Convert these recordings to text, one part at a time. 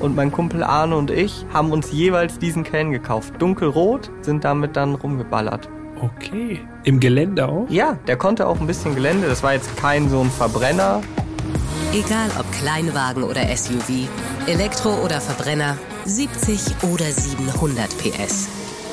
und mein Kumpel Arne und ich haben uns jeweils diesen Cayenne gekauft. Dunkelrot, sind damit dann rumgeballert. Okay. Im Gelände auch? Ja, der konnte auch ein bisschen Gelände. Das war jetzt kein so ein Verbrenner. Egal ob Kleinwagen oder SUV, Elektro oder Verbrenner, 70 oder 700 PS.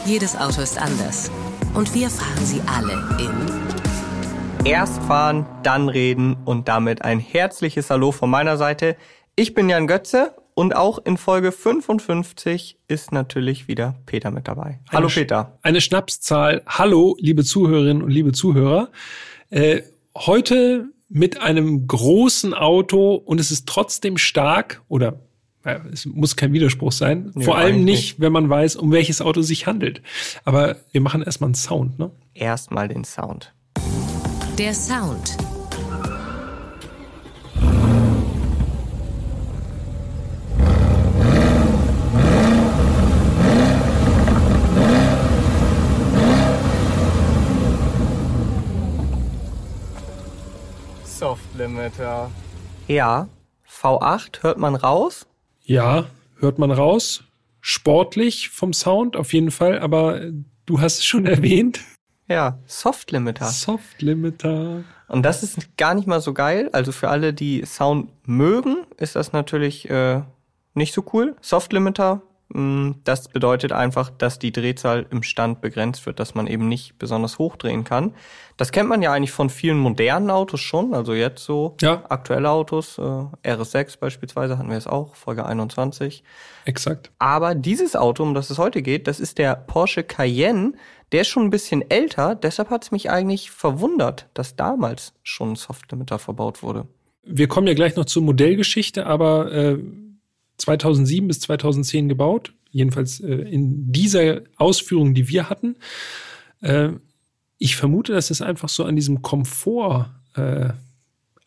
Jedes Auto ist anders. Und wir fahren sie alle in. Erst fahren, dann reden und damit ein herzliches Hallo von meiner Seite. Ich bin Jan Götze und auch in Folge 55 ist natürlich wieder Peter mit dabei. Hallo eine, Peter. Eine Schnapszahl. Hallo, liebe Zuhörerinnen und liebe Zuhörer. Äh, heute mit einem großen Auto und es ist trotzdem stark oder äh, es muss kein Widerspruch sein. Ja, Vor allem nicht, nicht, wenn man weiß, um welches Auto es sich handelt. Aber wir machen erstmal einen Sound, ne? Erstmal den Sound. Der Sound Soft-Limiter. Ja, V8 hört man raus? Ja, hört man raus. Sportlich vom Sound auf jeden Fall, aber du hast es schon erwähnt. Ja, Soft-Limiter. Soft-Limiter. Und das ist gar nicht mal so geil. Also für alle, die Sound mögen, ist das natürlich äh, nicht so cool. Soft-Limiter Mm, das bedeutet einfach, dass die Drehzahl im Stand begrenzt wird, dass man eben nicht besonders hoch drehen kann. Das kennt man ja eigentlich von vielen modernen Autos schon, also jetzt so ja. aktuelle Autos, äh, RS6 beispielsweise hatten wir es auch, Folge 21. Exakt. Aber dieses Auto, um das es heute geht, das ist der Porsche Cayenne. Der ist schon ein bisschen älter, deshalb hat es mich eigentlich verwundert, dass damals schon ein Softlimiter verbaut wurde. Wir kommen ja gleich noch zur Modellgeschichte, aber äh 2007 bis 2010 gebaut, jedenfalls äh, in dieser Ausführung, die wir hatten. Äh, ich vermute, dass es einfach so an diesem Komfort äh,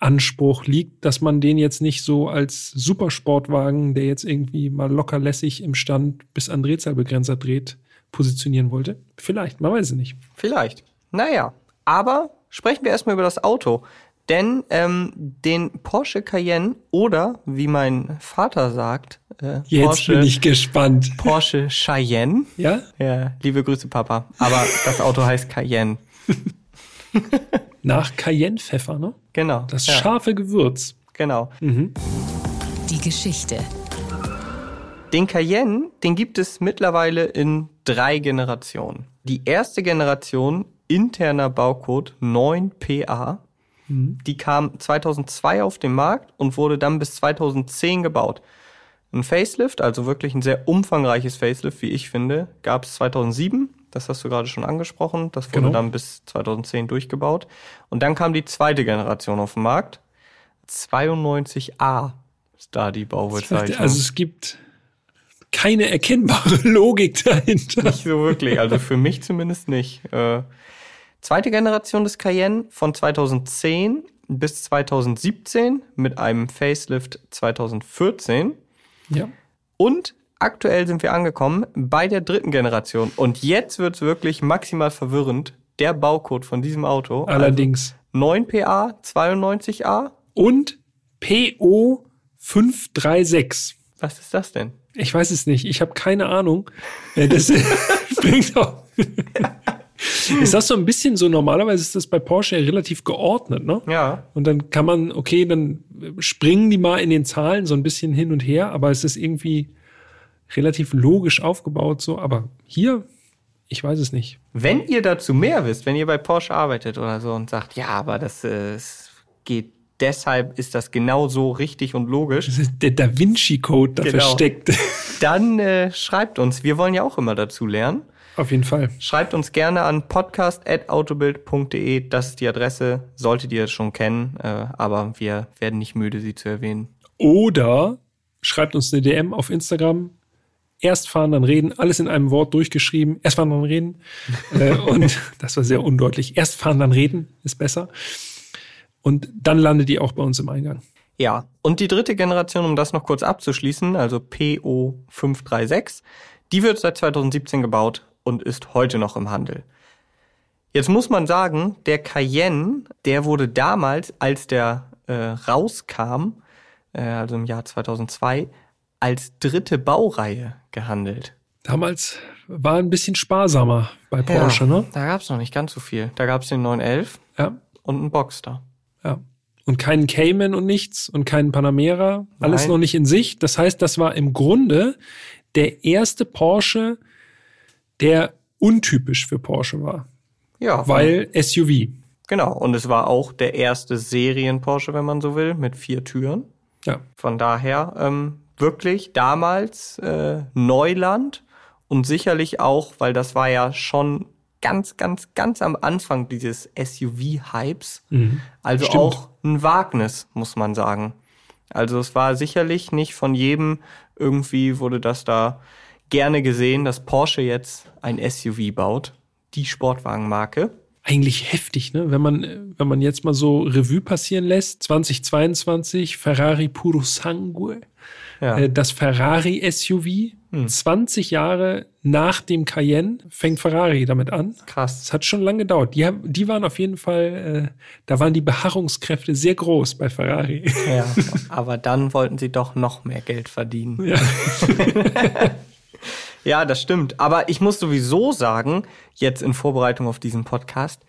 Anspruch liegt, dass man den jetzt nicht so als Supersportwagen, der jetzt irgendwie mal locker lässig im Stand bis an Drehzahlbegrenzer dreht, positionieren wollte. Vielleicht, man weiß es nicht. Vielleicht. Naja, aber sprechen wir erstmal über das Auto. Denn ähm, den Porsche Cayenne oder, wie mein Vater sagt, äh, Jetzt Porsche, bin ich gespannt. Porsche Cheyenne. Ja? Ja, liebe Grüße, Papa. Aber das Auto heißt Cayenne. Nach Cayenne-Pfeffer, ne? Genau. Das ja. scharfe Gewürz. Genau. Mhm. Die Geschichte. Den Cayenne, den gibt es mittlerweile in drei Generationen. Die erste Generation interner Baucode 9PA Mhm. Die kam 2002 auf den Markt und wurde dann bis 2010 gebaut. Ein Facelift, also wirklich ein sehr umfangreiches Facelift, wie ich finde, gab es 2007. Das hast du gerade schon angesprochen. Das wurde genau. dann bis 2010 durchgebaut. Und dann kam die zweite Generation auf den Markt. 92a ist da die Baubezeichnung. Also es gibt keine erkennbare Logik dahinter. Nicht so wirklich, also für mich zumindest nicht. Äh, Zweite Generation des Cayenne von 2010 bis 2017 mit einem Facelift 2014. Ja. Und aktuell sind wir angekommen bei der dritten Generation. Und jetzt wird es wirklich maximal verwirrend. Der Baucode von diesem Auto. Allerdings. Also 9PA 92A. Und PO 536. Was ist das denn? Ich weiß es nicht. Ich habe keine Ahnung. Äh, das bringt auch. Ist das so ein bisschen so, normalerweise ist das bei Porsche ja relativ geordnet, ne? Ja. Und dann kann man, okay, dann springen die mal in den Zahlen so ein bisschen hin und her, aber es ist irgendwie relativ logisch aufgebaut so. Aber hier, ich weiß es nicht. Wenn ihr dazu mehr wisst, wenn ihr bei Porsche arbeitet oder so und sagt, ja, aber das äh, geht deshalb ist das genau so richtig und logisch. Das ist der Da Vinci Code da genau. versteckt. Dann äh, schreibt uns. Wir wollen ja auch immer dazu lernen. Auf jeden Fall. Schreibt uns gerne an podcast.autobild.de. Das ist die Adresse, solltet ihr es schon kennen, äh, aber wir werden nicht müde, sie zu erwähnen. Oder schreibt uns eine DM auf Instagram. Erst fahren, dann reden, alles in einem Wort durchgeschrieben. Erst fahren, dann reden. äh, und das war sehr undeutlich. Erst fahren, dann reden ist besser. Und dann landet die auch bei uns im Eingang. Ja, und die dritte Generation, um das noch kurz abzuschließen, also PO536, die wird seit 2017 gebaut und ist heute noch im Handel. Jetzt muss man sagen, der Cayenne, der wurde damals, als der äh, rauskam, äh, also im Jahr 2002, als dritte Baureihe gehandelt. Damals war ein bisschen sparsamer bei Porsche, ja, ne? Da gab's noch nicht ganz so viel. Da gab's den 911 Ja, und einen Boxster. ja. Und keinen Cayman und nichts und keinen Panamera. Alles Nein. noch nicht in Sicht. Das heißt, das war im Grunde der erste Porsche, der untypisch für Porsche war. Ja, Weil SUV. genau. Und es war auch der erste Serien-Porsche, wenn man so will, mit vier Türen. Ja. Von daher ähm, wirklich damals äh, Neuland und sicherlich auch, weil das war ja schon ganz, ganz, ganz am Anfang dieses SUV-Hypes. Also Stimmt. auch ein Wagnis, muss man sagen. Also es war sicherlich nicht von jedem irgendwie wurde das da gerne gesehen, dass Porsche jetzt ein SUV baut, die Sportwagenmarke. Eigentlich heftig, ne? Wenn man, wenn man jetzt mal so Revue passieren lässt, 2022, Ferrari Puro Sangue, Ja. äh, das Ferrari SUV, 20 Jahre nach dem Cayenne fängt Ferrari damit an. Krass. Es hat schon lange gedauert. Die, haben, die waren auf jeden Fall, äh, da waren die Beharrungskräfte sehr groß bei Ferrari. Ja, aber dann wollten sie doch noch mehr Geld verdienen. ja. Ja, das stimmt. Aber ich muss sowieso sagen, jetzt in Vorbereitung auf diesen Podcast,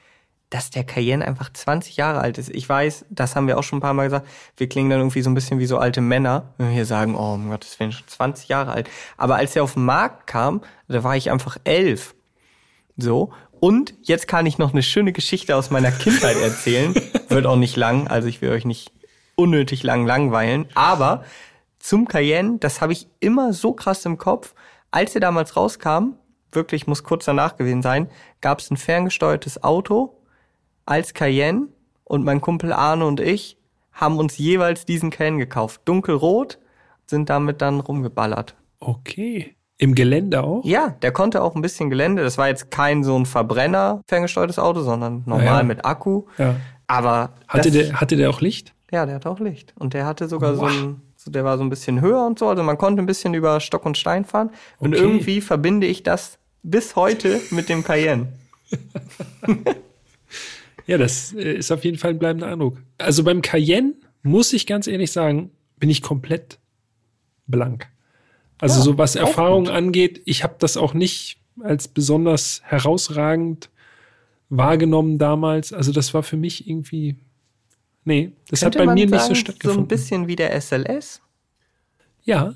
dass der Cayenne einfach 20 Jahre alt ist. Ich weiß, das haben wir auch schon ein paar Mal gesagt, wir klingen dann irgendwie so ein bisschen wie so alte Männer, wenn wir hier sagen, oh, um Gottes Willen, schon 20 Jahre alt. Aber als er auf den Markt kam, da war ich einfach elf. So. Und jetzt kann ich noch eine schöne Geschichte aus meiner Kindheit erzählen. Wird auch nicht lang, also ich will euch nicht unnötig lang langweilen. Aber zum Cayenne, das habe ich immer so krass im Kopf. Als er damals rauskam, wirklich muss kurz danach gewesen sein, gab es ein ferngesteuertes Auto als Cayenne und mein Kumpel Arne und ich haben uns jeweils diesen Cayenne gekauft. Dunkelrot, sind damit dann rumgeballert. Okay. Im Gelände auch? Ja, der konnte auch ein bisschen Gelände. Das war jetzt kein so ein Verbrenner ferngesteuertes Auto, sondern normal Ja, ja. mit Akku. Ja. Aber Hatte, der, hatte der auch Licht? ja, der hatte auch Licht und der hatte sogar so Wow. ein so der war so ein bisschen höher und so, also man konnte ein bisschen über Stock und Stein fahren und Okay. irgendwie verbinde ich das bis heute mit dem Cayenne. Ja, das äh, ist auf jeden Fall ein bleibender Eindruck. Also beim Cayenne, muss ich ganz ehrlich sagen, bin ich komplett blank. Also Ja, so was Erfahrung gut. angeht, ich habe das auch nicht als besonders herausragend wahrgenommen damals. Also das war für mich irgendwie, nee, das Könnte hat bei mir nicht so sagen, So stattgefunden. ein bisschen wie der SLS. ja,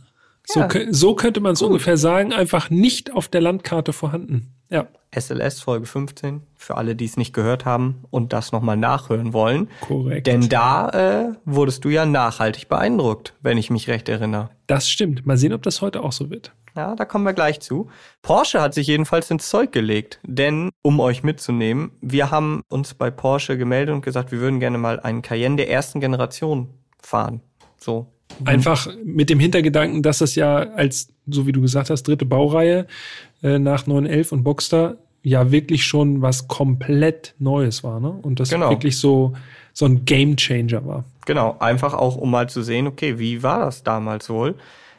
so, Ja. kö- so könnte man es ungefähr sagen, einfach nicht auf der Landkarte vorhanden. Ja, SLS Folge 15, für alle, die es nicht gehört haben und das nochmal nachhören wollen. korrekt. Denn da äh, wurdest du ja nachhaltig beeindruckt, wenn ich mich recht erinnere. das stimmt. Mal sehen, ob das heute auch so wird. Ja, da kommen wir gleich zu. Porsche hat sich jedenfalls ins Zeug gelegt, denn um euch mitzunehmen, wir haben uns bei Porsche gemeldet und gesagt, wir würden gerne mal einen Cayenne der ersten Generation fahren. So. Einfach mit dem Hintergedanken, dass das ja als, so wie du gesagt hast, dritte Baureihe äh, nach 911 und Boxster ja wirklich schon was komplett Neues war, ne? Und das Genau. wirklich so, so ein Game Changer war. Genau, einfach auch, um mal zu sehen, okay, wie war das damals wohl?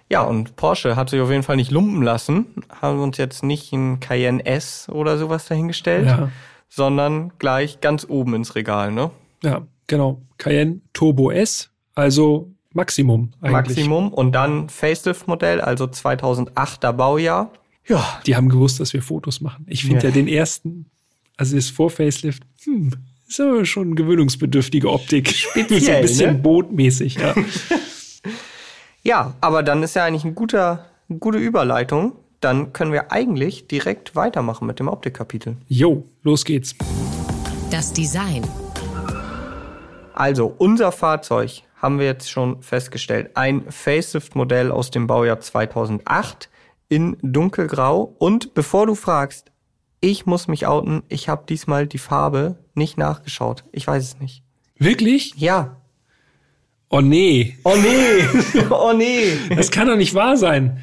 Ja, und Porsche hat sich auf jeden Fall nicht lumpen lassen, haben uns jetzt nicht ein Cayenne S oder sowas dahingestellt, Ja. sondern gleich ganz oben ins Regal, ne? Ja, genau. Cayenne Turbo S, also Maximum eigentlich. Maximum und dann Facelift-Modell, also 2008er Baujahr. Ja, Die haben gewusst, dass wir Fotos machen. Ich finde Ja. ja. den ersten, also das Vor-Facelift, hm, ist aber schon gewöhnungsbedürftige Optik. Speziell, so ein bisschen ne? bootmäßig, ja. Ja, aber dann ist ja eigentlich ein guter, eine gute Überleitung. Dann können wir eigentlich direkt weitermachen mit dem Optikkapitel. Jo, los geht's. Das Design. Also, unser Fahrzeug haben wir jetzt schon festgestellt. Ein Facelift-Modell aus dem Baujahr 2008 in dunkelgrau. Und bevor du fragst, ich muss mich outen, ich habe diesmal die Farbe nicht nachgeschaut. Ich weiß es nicht. Wirklich? Ja. Oh nee, Oh nee. oh nee. das kann doch nicht wahr sein.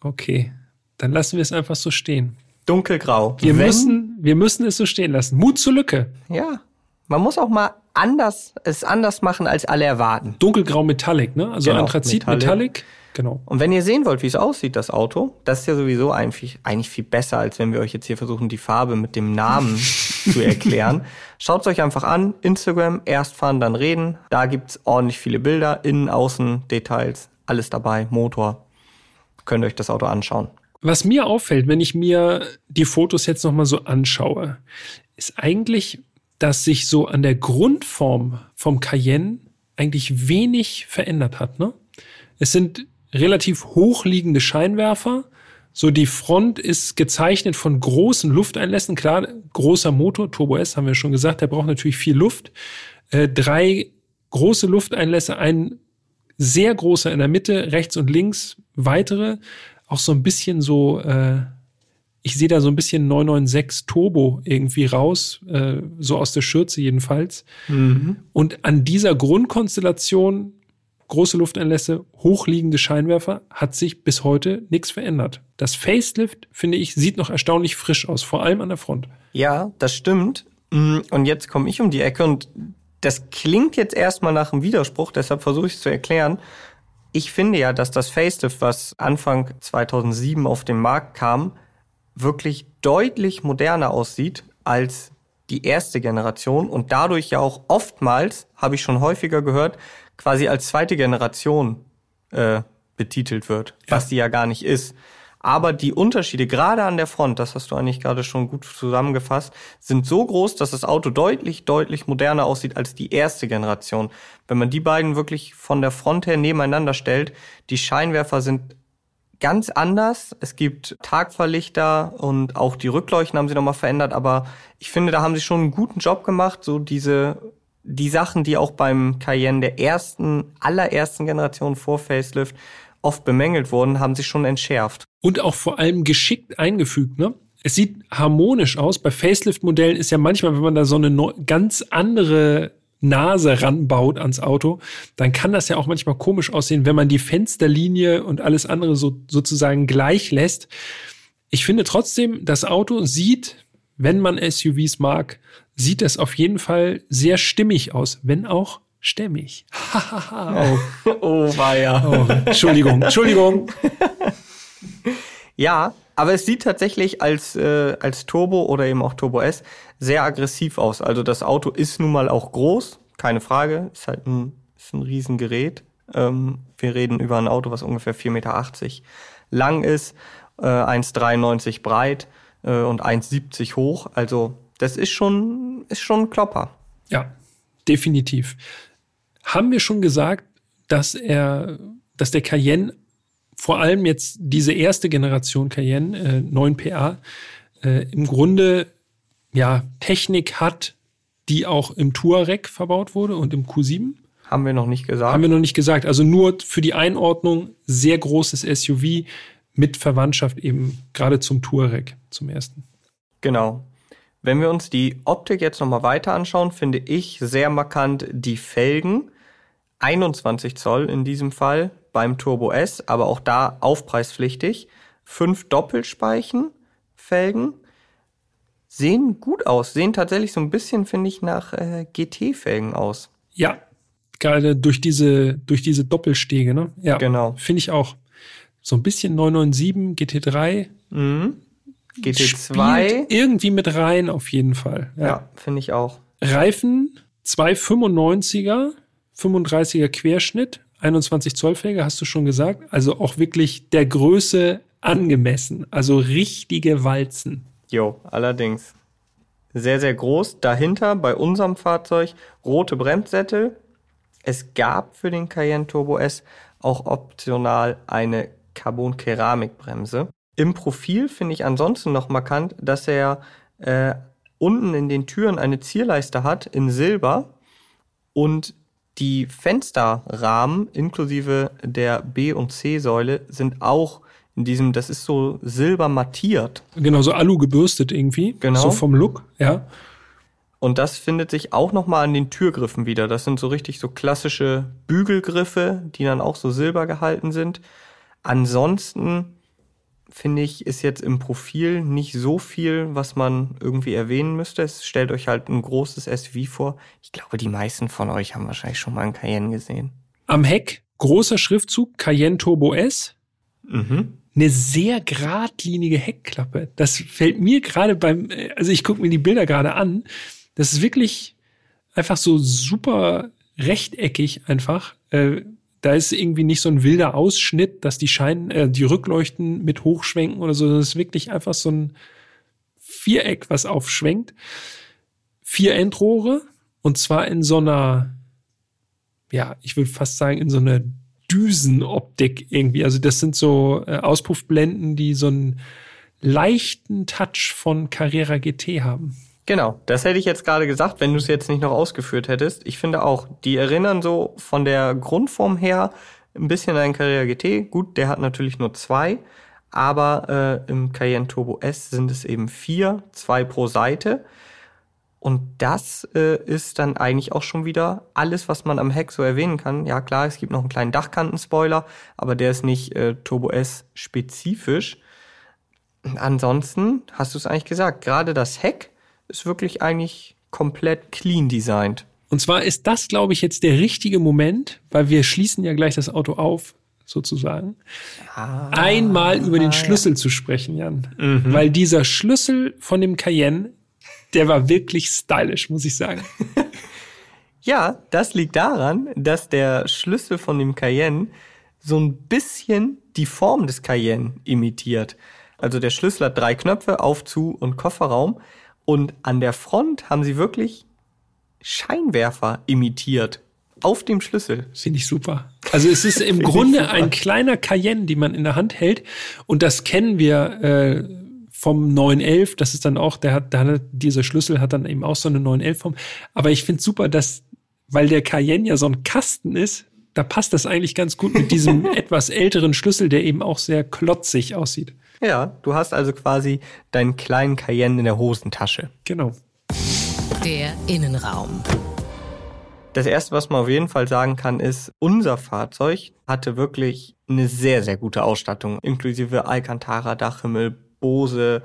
Okay, dann lassen wir es einfach so stehen. Dunkelgrau. Wir Wenn- müssen, wir müssen es so stehen lassen. Mut zur Lücke. Ja. Man muss auch mal anders, es anders machen, als alle erwarten. Dunkelgrau Metallic, ne? Also Genau, Anthrazit Metallic. Metallic. Genau. Und wenn ihr sehen wollt, wie es aussieht, das Auto, das ist ja sowieso eigentlich, eigentlich viel besser, als wenn wir euch jetzt hier versuchen, die Farbe mit dem Namen zu erklären. Schaut es euch einfach an. Instagram, erst fahren, dann reden. Da gibt's ordentlich viele Bilder, innen, außen, Details, alles dabei, Motor. könnt ihr euch das Auto anschauen. Was mir auffällt, wenn ich mir die Fotos jetzt nochmal so anschaue, ist eigentlich, dass sich so an der Grundform vom Cayenne eigentlich wenig verändert hat. Ne? Es sind relativ hochliegende Scheinwerfer. So die Front ist gezeichnet von großen Lufteinlässen. Klar, großer Motor, Turbo S haben wir schon gesagt, der braucht natürlich viel Luft. Äh, drei große Lufteinlässe, ein sehr großer in der Mitte, rechts und links weitere. Auch so ein bisschen so, äh, ich sehe da so ein bisschen 996 Turbo irgendwie raus, äh, so aus der Schürze jedenfalls. Mhm. Und an dieser Grundkonstellation große Lufteinlässe, hochliegende Scheinwerfer, hat sich bis heute nichts verändert. Das Facelift, finde ich, sieht noch erstaunlich frisch aus, vor allem an der Front. Ja, das stimmt. Mm, und jetzt komme ich um die Ecke und das klingt jetzt erstmal nach einem Widerspruch, deshalb versuche ich es zu erklären. Ich finde ja, dass das Facelift, was Anfang 2007 auf den Markt kam, wirklich deutlich moderner aussieht als die erste Generation und dadurch ja auch oftmals, habe ich schon häufiger gehört, quasi als zweite Generation äh, betitelt wird, ja. was die ja gar nicht ist. Aber die Unterschiede, gerade an der Front, das hast du eigentlich gerade schon gut zusammengefasst, sind so groß, dass das Auto deutlich, deutlich moderner aussieht als die erste Generation. Wenn man die beiden wirklich von der Front her nebeneinander stellt, die Scheinwerfer sind ganz anders. Es gibt Tagverlichter und auch die Rückleuchten haben sie nochmal verändert, aber ich finde, da haben sie schon einen guten Job gemacht, so diese die Sachen, die auch beim Cayenne der ersten, allerersten Generation vor Facelift oft bemängelt wurden, haben sich schon entschärft. Und auch vor allem geschickt eingefügt, ne? Es sieht harmonisch aus. Bei Facelift-Modellen ist ja manchmal, wenn man da so eine ganz andere Nase ranbaut ans Auto, dann kann das ja auch manchmal komisch aussehen, wenn man die Fensterlinie und alles andere so sozusagen gleich lässt. Ich finde trotzdem, das Auto sieht, wenn man SUVs mag, sieht das auf jeden Fall sehr stimmig aus, wenn auch stämmig. oh. oh, war ja. Oh, Entschuldigung, Entschuldigung. ja, aber es sieht tatsächlich als, äh, als Turbo oder eben auch Turbo S sehr aggressiv aus. Also das Auto ist nun mal auch groß, keine Frage. Ist halt ein, ist ein Riesengerät. Ähm, wir reden über ein Auto, was ungefähr 4,80 Meter lang ist, äh, 1,93 breit äh, und 1,70 hoch. Also das ist schon, ist schon ein Klopper. Ja, definitiv. Haben wir schon gesagt, dass er, dass der Cayenne vor allem jetzt diese erste Generation Cayenne, äh, 9 PA, äh, im Grunde ja Technik hat, die auch im Touareg verbaut wurde und im Q7? Haben wir noch nicht gesagt. Haben wir noch nicht gesagt. Also nur für die Einordnung sehr großes SUV mit Verwandtschaft eben gerade zum Touareg zum ersten. Genau. Wenn wir uns die Optik jetzt nochmal weiter anschauen, finde ich sehr markant die Felgen. 21 Zoll in diesem Fall beim Turbo S, aber auch da aufpreispflichtig. Fünf Doppelspeichen Felgen sehen gut aus, sehen tatsächlich so ein bisschen, finde ich, nach äh, GT-Felgen aus. Ja, gerade durch diese, durch diese Doppelstege, ne? Ja, genau. Finde ich auch. So ein bisschen 997 GT3. Mhm. GT2. irgendwie mit rein, auf jeden Fall. Ja, ja finde ich auch. Reifen 295er, 35er Querschnitt, 21 Zoll Felge, hast du schon gesagt. Also auch wirklich der Größe angemessen. Also richtige Walzen. Jo, allerdings. Sehr, sehr groß. Dahinter bei unserem Fahrzeug rote Bremssättel. Es gab für den Cayenne Turbo S auch optional eine Carbon-Keramikbremse. Im Profil finde ich ansonsten noch markant, dass er äh, unten in den Türen eine Zierleiste hat in Silber und die Fensterrahmen inklusive der B- und C-Säule sind auch in diesem, das ist so silber mattiert. Genau, so Alu gebürstet irgendwie. Genau. So vom Look, ja. Und das findet sich auch nochmal an den Türgriffen wieder. Das sind so richtig so klassische Bügelgriffe, die dann auch so silber gehalten sind. Ansonsten finde ich, ist jetzt im Profil nicht so viel, was man irgendwie erwähnen müsste. Es stellt euch halt ein großes SUV vor. Ich glaube, die meisten von euch haben wahrscheinlich schon mal einen Cayenne gesehen. Am Heck großer Schriftzug Cayenne Turbo S. Mhm. Eine sehr geradlinige Heckklappe. Das fällt mir gerade beim, also ich gucke mir die Bilder gerade an. Das ist wirklich einfach so super rechteckig einfach. Äh, Da ist irgendwie nicht so ein wilder Ausschnitt, dass die Schein, äh, die Rückleuchten mit hochschwenken oder so. Das ist wirklich einfach so ein Viereck, was aufschwenkt. Vier Endrohre und zwar in so einer, ja, ich würde fast sagen, in so einer Düsenoptik irgendwie. Also das sind so äh, Auspuffblenden, die so einen leichten Touch von Carrera GT haben. Genau, das hätte ich jetzt gerade gesagt, wenn du es jetzt nicht noch ausgeführt hättest. Ich finde auch, die erinnern so von der Grundform her ein bisschen an Carrera GT. Gut, der hat natürlich nur zwei, aber äh, im Cayenne Turbo S sind es eben vier, zwei pro Seite. Und das äh, ist dann eigentlich auch schon wieder alles, was man am Heck so erwähnen kann. Ja klar, es gibt noch einen kleinen Dachkantenspoiler, aber der ist nicht äh, Turbo S spezifisch. Ansonsten hast du es eigentlich gesagt, gerade das Heck ist wirklich eigentlich komplett clean designt. Und zwar ist das, glaube ich, jetzt der richtige Moment, weil wir schließen ja gleich das Auto auf, sozusagen, ah, einmal über den Schlüssel ja. zu sprechen, Jan. Mhm. Weil dieser Schlüssel von dem Cayenne, der war wirklich stylisch, muss ich sagen. ja, das liegt daran, dass der Schlüssel von dem Cayenne so ein bisschen die Form des Cayenne imitiert. Also der Schlüssel hat drei Knöpfe, Auf, Zu und Kofferraum. Und an der Front haben sie wirklich Scheinwerfer imitiert. Auf dem Schlüssel. Finde ich super. Also es ist im Grunde ein kleiner Cayenne, die man in der Hand hält. Und das kennen wir äh, vom 911. Das ist dann auch, der hat, der hat, dieser Schlüssel hat dann eben auch so eine 911-Form. Aber ich finde super, dass, weil der Cayenne ja so ein Kasten ist, da passt das eigentlich ganz gut mit diesem etwas älteren Schlüssel, der eben auch sehr klotzig aussieht. Ja, du hast also quasi deinen kleinen Cayenne in der Hosentasche. Genau. Der Innenraum. Das erste, was man auf jeden Fall sagen kann, ist, unser Fahrzeug hatte wirklich eine sehr, sehr gute Ausstattung, inklusive Alcantara, Dachhimmel, Bose,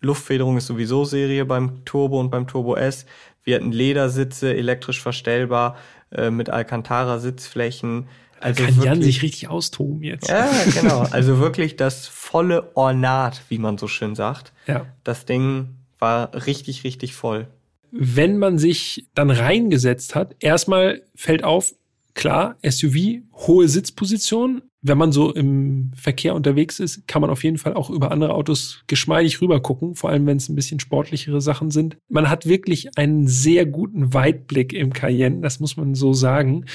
Luftfederung ist sowieso Serie beim Turbo und beim Turbo S. Wir hatten Ledersitze, elektrisch verstellbar, äh, mit Alcantara-Sitzflächen. Also kann wirklich, Jan sich richtig austoben jetzt. Ja, genau. Also wirklich das volle Ornat, wie man so schön sagt. Ja. Das Ding war richtig, richtig voll. Wenn man sich dann reingesetzt hat, erstmal fällt auf, klar, SUV, hohe Sitzposition. Wenn man so im Verkehr unterwegs ist, kann man auf jeden Fall auch über andere Autos geschmeidig rüber gucken, vor allem wenn es ein bisschen sportlichere Sachen sind. Man hat wirklich einen sehr guten Weitblick im Cayenne, das muss man so sagen.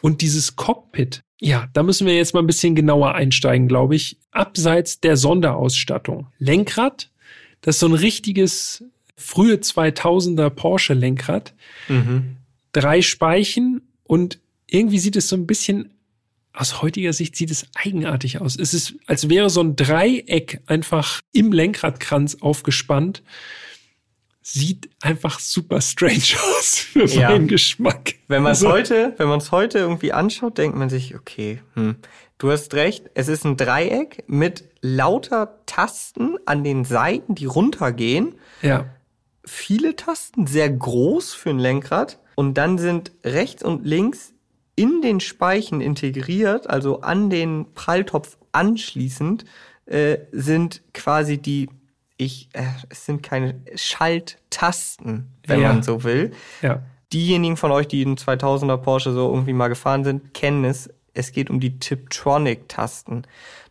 Und dieses Cockpit, ja, da müssen wir jetzt mal ein bisschen genauer einsteigen, glaube ich. Abseits der Sonderausstattung. Lenkrad, das ist so ein richtiges frühe 2000er Porsche Lenkrad. Mhm. Drei Speichen und irgendwie sieht es so ein bisschen aus heutiger Sicht sieht es eigenartig aus. Es ist, als wäre so ein Dreieck einfach im Lenkradkranz aufgespannt sieht einfach super strange aus für ja. meinen Geschmack. Wenn man es also, heute, wenn man es heute irgendwie anschaut, denkt man sich, okay, hm, du hast recht, es ist ein Dreieck mit lauter Tasten an den Seiten, die runtergehen. Ja. Viele Tasten, sehr groß für ein Lenkrad. Und dann sind rechts und links in den Speichen integriert, also an den Pralltopf anschließend, äh, sind quasi die ich, äh, es sind keine Schalttasten, wenn ja. man so will. Ja. Diejenigen von euch, die in 2000er Porsche so irgendwie mal gefahren sind, kennen es. Es geht um die Tiptronic-Tasten.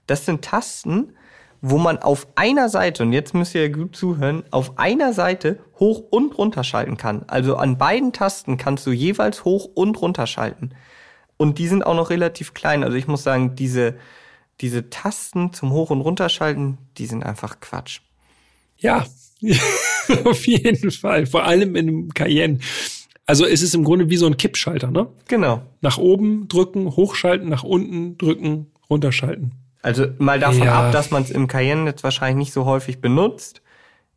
Das sind Tasten, wo man auf einer Seite, und jetzt müsst ihr gut zuhören, auf einer Seite hoch und runter schalten kann. Also an beiden Tasten kannst du jeweils hoch und runter schalten. Und die sind auch noch relativ klein. Also ich muss sagen, diese, diese Tasten zum Hoch- und Runterschalten, die sind einfach Quatsch. Ja, auf jeden Fall. Vor allem in einem Cayenne. Also es ist im Grunde wie so ein Kippschalter, ne? Genau. Nach oben drücken, hochschalten, nach unten drücken, runterschalten. Also mal davon ja. ab, dass man es im Cayenne jetzt wahrscheinlich nicht so häufig benutzt,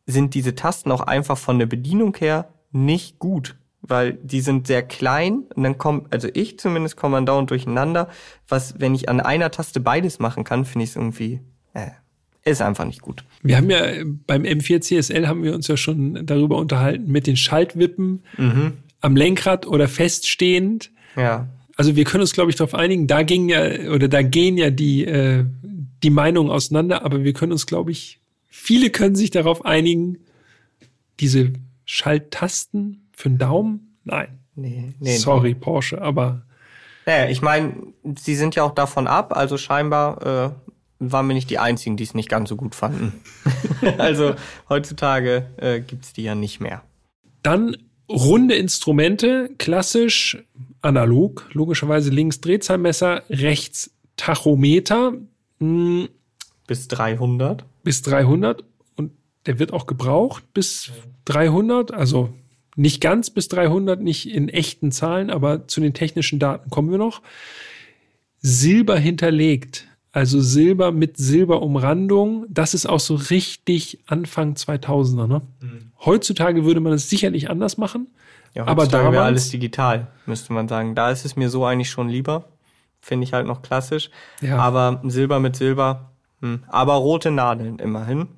sind diese Tasten auch einfach von der Bedienung her nicht gut, weil die sind sehr klein und dann kommt, also ich zumindest komme man dauernd durcheinander, was, wenn ich an einer Taste beides machen kann, finde ich es irgendwie, äh, ist einfach nicht gut. Wir haben ja beim M4 CSL haben wir uns ja schon darüber unterhalten mit den Schaltwippen mhm. am Lenkrad oder feststehend. Ja. Also wir können uns, glaube ich, darauf einigen. Da ging ja oder da gehen ja die äh, die Meinungen auseinander, aber wir können uns, glaube ich, viele können sich darauf einigen, diese Schalttasten für den Daumen, nein. Nee, nee. Sorry, Porsche, aber Naja, ich meine, sie sind ja auch davon ab, also scheinbar äh, waren wir nicht die Einzigen, die es nicht ganz so gut fanden. also heutzutage äh, gibt's die ja nicht mehr. Dann runde Instrumente, klassisch, analog, logischerweise links Drehzahlmesser, rechts Tachometer. Mh, bis 300. Bis 300 und der wird auch gebraucht bis 300, also nicht ganz bis 300, nicht in echten Zahlen, aber zu den technischen Daten kommen wir noch. Silber hinterlegt, also Silber mit Silberumrandung, das ist auch so richtig Anfang 2000er. Ne? Mhm. Heutzutage würde man es sicherlich anders machen. Ja, aber damals wäre alles digital, müsste man sagen. Da ist es mir so eigentlich schon lieber. Finde ich halt noch klassisch. Ja. Aber Silber mit Silber, hm. aber rote Nadeln immerhin.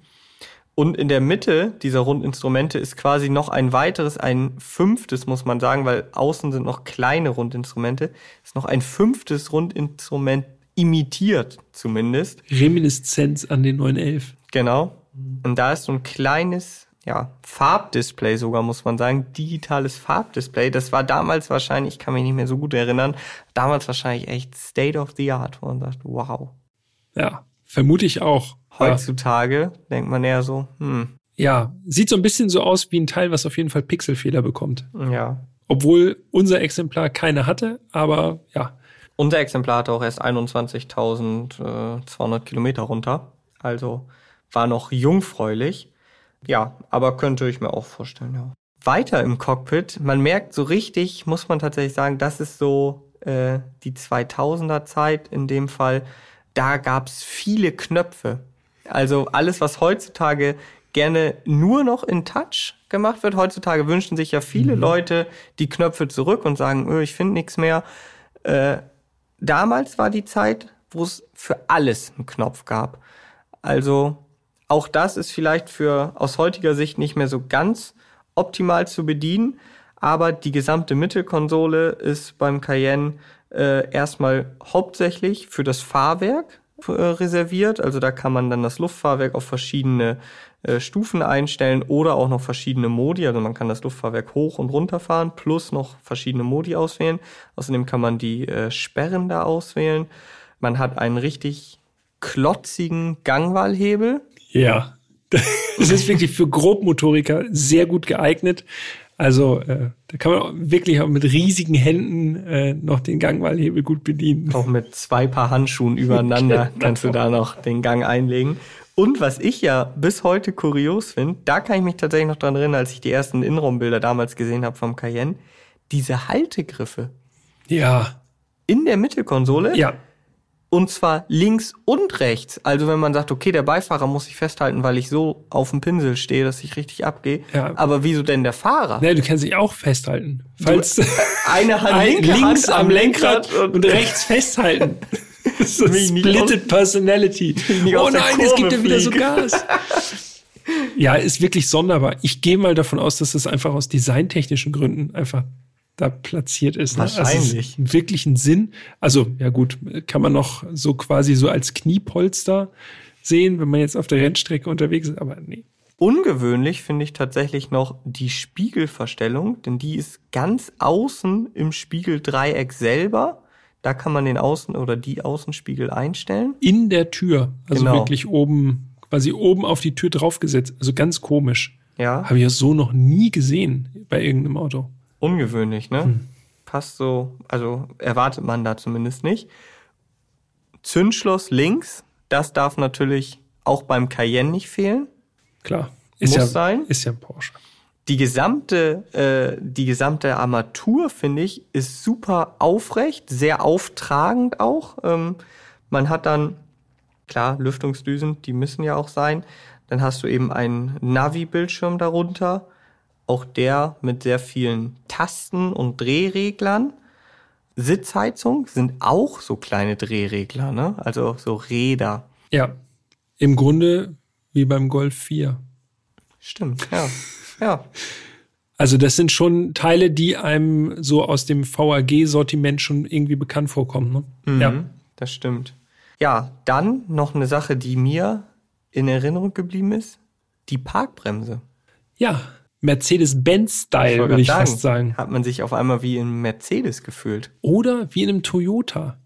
Und in der Mitte dieser Rundinstrumente ist quasi noch ein weiteres, ein fünftes, muss man sagen, weil außen sind noch kleine Rundinstrumente, ist noch ein fünftes Rundinstrument imitiert zumindest. Reminiszenz an den 911. Genau. Und da ist so ein kleines, ja, Farbdisplay sogar, muss man sagen, digitales Farbdisplay. Das war damals wahrscheinlich, ich kann mich nicht mehr so gut erinnern, damals wahrscheinlich echt State of the Art, wo man sagt, wow. Ja, vermute ich auch. Heutzutage ja. denkt man eher so, hm. Ja, sieht so ein bisschen so aus wie ein Teil, was auf jeden Fall Pixelfehler bekommt. Ja. Obwohl unser Exemplar keine hatte, aber ja. Unser Exemplar hatte auch erst 21.200 Kilometer runter. Also war noch jungfräulich. Ja, aber könnte ich mir auch vorstellen, ja. Weiter im Cockpit, man merkt so richtig, muss man tatsächlich sagen, das ist so äh, die 2000er Zeit in dem Fall. Da gab's viele Knöpfe. Also alles, was heutzutage gerne nur noch in Touch gemacht wird. Heutzutage wünschen sich ja viele mhm. Leute die Knöpfe zurück und sagen, öh, ich finde nichts mehr. Äh, damals war die Zeit, wo es für alles einen Knopf gab. Also auch das ist vielleicht für aus heutiger Sicht nicht mehr so ganz optimal zu bedienen, aber die gesamte Mittelkonsole ist beim Cayenne äh, erstmal hauptsächlich für das Fahrwerk äh, reserviert. Also da kann man dann das Luftfahrwerk auf verschiedene äh, Stufen einstellen oder auch noch verschiedene Modi. Also man kann das Luftfahrwerk hoch und runter fahren plus noch verschiedene Modi auswählen. Außerdem kann man die äh, Sperren da auswählen. Man hat einen richtig klotzigen Gangwahlhebel. Ja, das ist wirklich für Grobmotoriker sehr gut geeignet. Also äh, da kann man wirklich auch mit riesigen Händen äh, noch den Gangwahlhebel gut bedienen. Auch mit zwei Paar Handschuhen übereinander genau. kannst du da noch den Gang einlegen. Und was ich ja bis heute kurios finde, da kann ich mich tatsächlich noch dran erinnern, als ich die ersten Innenraumbilder damals gesehen habe vom Cayenne, diese Haltegriffe. Ja. In der Mittelkonsole. Ja. Und zwar links und rechts. Also wenn man sagt, okay, der Beifahrer muss sich festhalten, weil ich so auf dem Pinsel stehe, dass ich richtig abgehe. Ja. Aber wieso denn der Fahrer? Nee, du kannst dich auch festhalten. Falls du, eine Hand ein, links Hand am Lenkrad, und, und rechts festhalten. so Splitted Personality. Oh nein, es gibt ja wieder so Gas. ja, ist wirklich sonderbar. Ich gehe mal davon aus, dass das einfach aus designtechnischen Gründen einfach da platziert ist. Ne? Also Wahrscheinlich. Also wirklich einen Sinn. Also, ja gut, kann man noch so quasi so als Kniepolster sehen, wenn man jetzt auf der Rennstrecke unterwegs ist, aber nee. Ungewöhnlich finde ich tatsächlich noch die Spiegelverstellung, denn die ist ganz außen im Spiegeldreieck selber. Da kann man den Außen- oder die Außenspiegel einstellen. In der Tür. Also genau. wirklich oben, quasi oben auf die Tür draufgesetzt. Also ganz komisch. Ja. Habe ich ja so noch nie gesehen bei irgendeinem Auto. Ungewöhnlich, ne? Hm. Passt so, also erwartet man da zumindest nicht. Zündschloss links, das darf natürlich auch beim Cayenne nicht fehlen. Klar, ist Muss ja, sein. Ist ja ein Porsche. Die gesamte, äh, die gesamte Armatur, finde ich, ist super aufrecht, sehr auftragend auch. Ähm, man hat dann, klar, Lüftungsdüsen, die müssen ja auch sein. Dann hast du eben einen Navi-Bildschirm darunter auch der mit sehr vielen Tasten und Drehreglern. Sitzheizung sind auch so kleine Drehregler, ne? Also so Räder. Ja, im Grunde wie beim Golf 4. Stimmt, ja. ja. Also das sind schon Teile, die einem so aus dem VAG-Sortiment schon irgendwie bekannt vorkommen. Ne? Mhm, ja, das stimmt. Ja, dann noch eine Sache, die mir in Erinnerung geblieben ist: die Parkbremse. Ja, Mercedes-Benz-Style, würde ich grad fast sagen. Hat man sich auf einmal wie in Mercedes gefühlt. Oder wie in einem Toyota.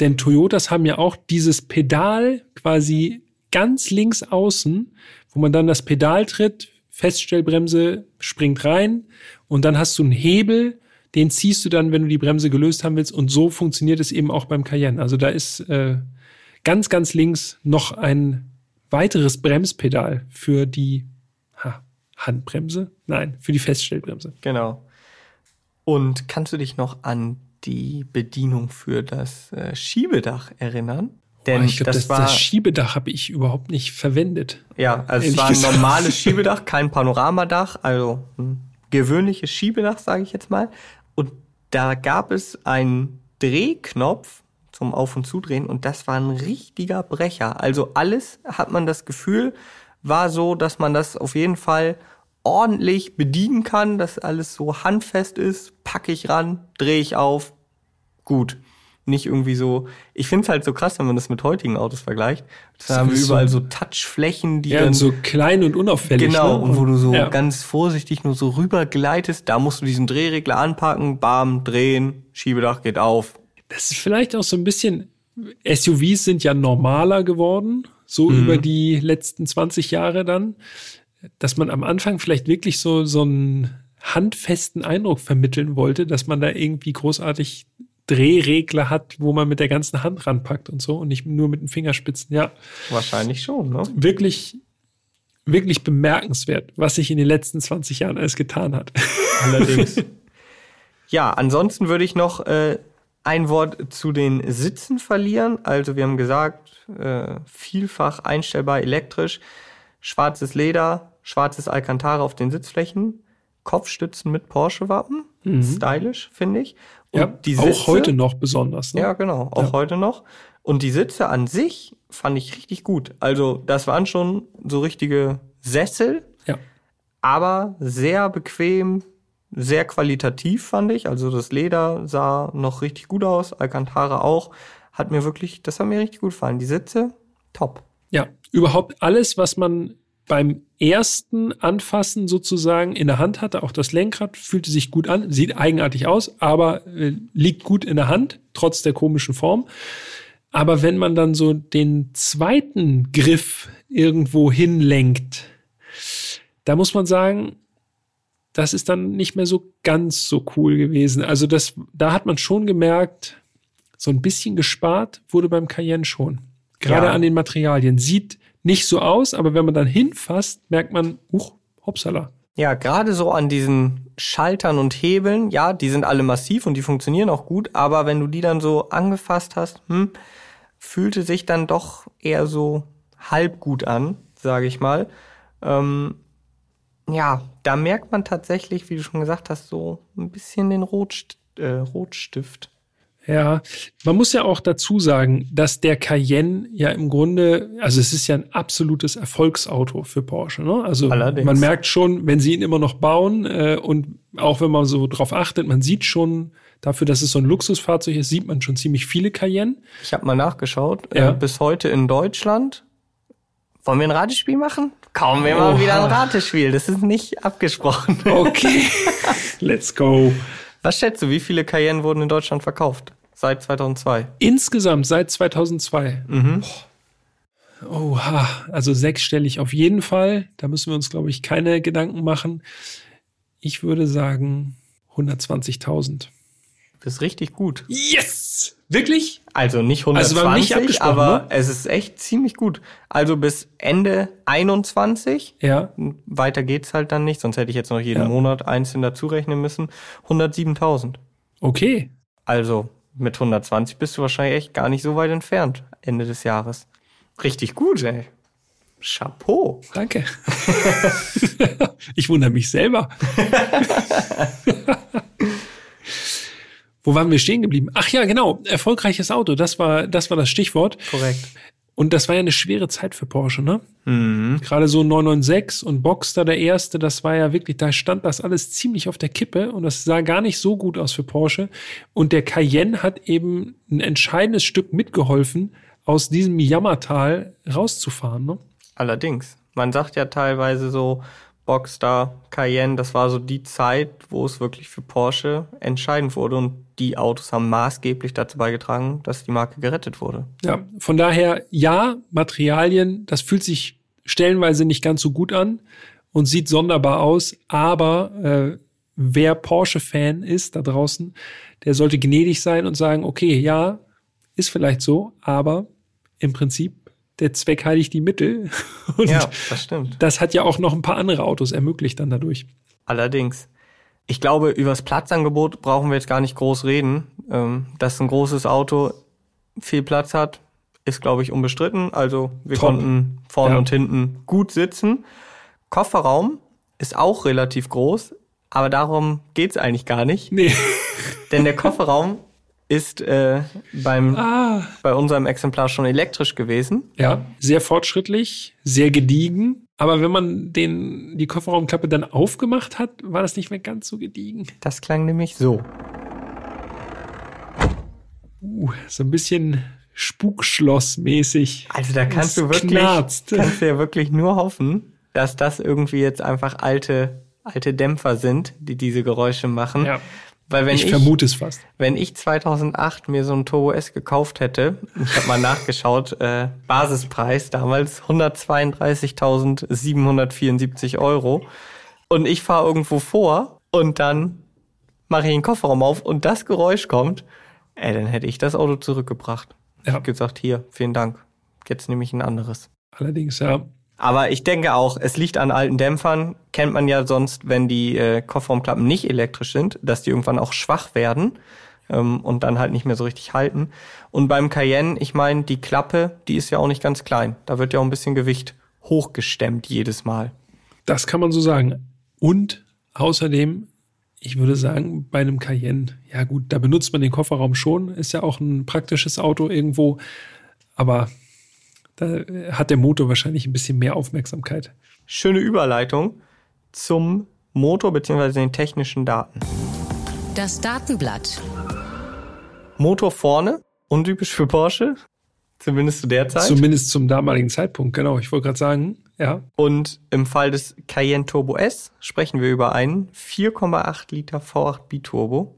Denn Toyotas haben ja auch dieses Pedal quasi ganz links außen, wo man dann das Pedal tritt, Feststellbremse springt rein und dann hast du einen Hebel, den ziehst du dann, wenn du die Bremse gelöst haben willst. Und so funktioniert es eben auch beim Cayenne. Also da ist äh, ganz, ganz links noch ein weiteres Bremspedal für die Handbremse? Nein, für die Feststellbremse. Genau. Und kannst du dich noch an die Bedienung für das äh, Schiebedach erinnern? Denn Boah, ich glaube, das, das, war das Schiebedach habe ich überhaupt nicht verwendet. ja, also es war ein gesagt. normales Schiebedach, kein Panoramadach, also ein gewöhnliches Schiebedach, sage ich jetzt mal. Und da gab es einen Drehknopf zum Auf- und Zudrehen und das war ein richtiger Brecher. Also alles hat man das Gefühl, war so, dass man das auf jeden Fall ordentlich bedienen kann, dass alles so handfest ist, packe ich ran, drehe ich auf, gut. Nicht irgendwie so. Ich finde es halt so krass, wenn man das mit heutigen Autos vergleicht. Da haben wir überall so Touchflächen, die Ja, dann und so klein und unauffällig. Genau, ne? und wo du so ja. ganz vorsichtig nur so rüber gleitest, da musst du diesen Drehregler anpacken, bam, drehen, Schiebedach geht auf. Das ist vielleicht auch so ein bisschen, SUVs sind ja normaler geworden, so Mhm. über die letzten 20 Jahre dann, dass man am Anfang vielleicht wirklich so, so einen handfesten Eindruck vermitteln wollte, dass man da irgendwie großartig Drehregler hat, wo man mit der ganzen Hand ranpackt und so und nicht nur mit den Fingerspitzen. Ja, Wahrscheinlich schon, ne? wirklich, wirklich bemerkenswert, was sich in den letzten 20 Jahren alles getan hat. Allerdings. ja, ansonsten würde ich noch äh, ein Wort zu den Sitzen verlieren. Also wir haben gesagt, äh, vielfach einstellbar elektrisch, schwarzes Leder, schwarzes Alcantara auf den Sitzflächen, Kopfstützen mit Porsche-Wappen, stylisch, finde ich. Und ja, die auch Sitze- heute noch besonders. Ne? Ja, genau, auch Ja. heute noch. Und die Sitze an sich fand ich richtig gut. Also, das waren schon so richtige Sessel, ja. aber sehr bequem, sehr qualitativ fand ich. Also, das Leder sah noch richtig gut aus, Alcantara auch. Hat mir wirklich, das hat mir richtig gut gefallen. Die Sitze, top. Ja, überhaupt alles, was man beim ersten Anfassen sozusagen in der Hand hatte, auch das Lenkrad, fühlte sich gut an, sieht eigenartig aus, aber äh, liegt gut in der Hand, trotz der komischen Form. Aber wenn man dann so den zweiten Griff irgendwo hinlenkt, da muss man sagen, das ist dann nicht mehr so ganz so cool gewesen. Also das, da hat man schon gemerkt, so ein bisschen gespart wurde beim Cayenne schon. Gerade Ja. an den Materialien. Sieht nicht so aus, aber wenn man dann hinfasst, merkt man, huch, hoppsala. Ja, gerade so an diesen Schaltern und Hebeln, ja, die sind alle massiv und die funktionieren auch gut, aber wenn du die dann so angefasst hast, hm, fühlte sich dann doch eher so halb gut an, sage ich mal. Ähm, ja, da merkt man tatsächlich, wie du schon gesagt hast, so ein bisschen den Rotst äh, Rotstift. Ja, man muss ja auch dazu sagen, dass der Cayenne ja im Grunde, also es ist ja ein absolutes Erfolgsauto für Porsche. Ne? Also Allerdings. man merkt schon, wenn sie ihn immer noch bauen äh, und auch wenn man so drauf achtet, man sieht schon dafür, dass es so ein Luxusfahrzeug ist, sieht man schon ziemlich viele Cayenne. Ich habe mal nachgeschaut, Ja. äh, bis heute in Deutschland. Wollen wir ein Ratespiel machen? Kaum wir mal wieder ein Ratespiel. Das ist nicht abgesprochen. Okay, let's go. Was schätzt du, wie viele Cayenne wurden in Deutschland verkauft? Seit 2002. Insgesamt seit 2002. Mhm. Oha, also sechsstellig auf jeden Fall. Da müssen wir uns, glaube ich, keine Gedanken machen. Ich würde sagen 120.000. Das ist richtig gut. Yes! Wirklich? Also nicht Also war 120, nicht abgesprochen, aber ne? es ist echt ziemlich gut. Also bis Ende 21, Ja. weiter geht's halt dann nicht, sonst hätte ich jetzt noch jeden Ja. Monat einzeln dazu rechnen müssen, 107.000. Okay. Also mit 120 bist du wahrscheinlich echt gar nicht so weit entfernt Ende des Jahres. Richtig gut, ey. Chapeau. Danke. ich wundere mich selber. Wo waren wir stehen geblieben? Ach ja, genau. Erfolgreiches Auto. Das war, das war das Stichwort. Korrekt. Und das war ja eine schwere Zeit für Porsche, ne? Mhm. Gerade so 996 und Boxster der erste, das war ja wirklich, da stand das alles ziemlich auf der Kippe und das sah gar nicht so gut aus für Porsche. Und der Cayenne hat eben ein entscheidendes Stück mitgeholfen, aus diesem Jammertal rauszufahren, ne? Allerdings. Man sagt ja teilweise so, Boxster, Cayenne, das war so die Zeit, wo es wirklich für Porsche entscheidend wurde und die Autos haben maßgeblich dazu beigetragen, dass die Marke gerettet wurde. Ja, von daher ja, Materialien, das fühlt sich stellenweise nicht ganz so gut an und sieht sonderbar aus, aber äh, wer Porsche-Fan ist da draußen, der sollte gnädig sein und sagen, okay, ja, ist vielleicht so, aber im Prinzip der Zweck heiligt die Mittel. Und ja, das stimmt. Das hat ja auch noch ein paar andere Autos ermöglicht dann dadurch. Allerdings. Ich glaube, übers Platzangebot brauchen wir jetzt gar nicht groß reden. Ähm, dass ein großes Auto viel Platz hat, ist, glaube ich, unbestritten. Also wir Top. konnten vorne ja. und hinten gut sitzen. Kofferraum ist auch relativ groß, aber darum geht's eigentlich gar nicht. Nee. Denn der Kofferraum ist äh, beim, ah. bei unserem Exemplar schon elektrisch gewesen. Ja, sehr fortschrittlich, sehr gediegen. Aber wenn man den, die Kofferraumklappe dann aufgemacht hat, war das nicht mehr ganz so gediegen. Das klang nämlich so. Uh, so ein bisschen Spukschlossmäßig. Also da kannst du wirklich, knarzt. kannst du ja wirklich nur hoffen, dass das irgendwie jetzt einfach alte, alte Dämpfer sind, die diese Geräusche machen. Ja. Weil wenn ich, ich vermute es fast. Wenn ich 2008 mir so ein Turbo S gekauft hätte, ich habe mal nachgeschaut, äh, Basispreis damals 132.774 Euro und ich fahre irgendwo vor und dann mache ich den Kofferraum auf und das Geräusch kommt, ey, dann hätte ich das Auto zurückgebracht. Ja. Ich habe gesagt, hier, vielen Dank. Jetzt nehme ich ein anderes. Allerdings, ja. Aber ich denke auch, es liegt an alten Dämpfern. Kennt man ja sonst, wenn die äh, Kofferraumklappen nicht elektrisch sind, dass die irgendwann auch schwach werden ähm, und dann halt nicht mehr so richtig halten. Und beim Cayenne, ich meine, die Klappe, die ist ja auch nicht ganz klein. Da wird ja auch ein bisschen Gewicht hochgestemmt jedes Mal. Das kann man so sagen. Und außerdem, ich würde sagen, bei einem Cayenne, ja gut, da benutzt man den Kofferraum schon, ist ja auch ein praktisches Auto irgendwo. Aber da hat der Motor wahrscheinlich ein bisschen mehr Aufmerksamkeit. Schöne Überleitung zum Motor bzw. den technischen Daten. Das Datenblatt. Motor vorne, untypisch für Porsche, zumindest zu der Zeit. Zumindest zum damaligen Zeitpunkt, genau. Ich wollte gerade sagen, ja. Und im Fall des Cayenne Turbo S sprechen wir über einen 4,8 Liter V8 Biturbo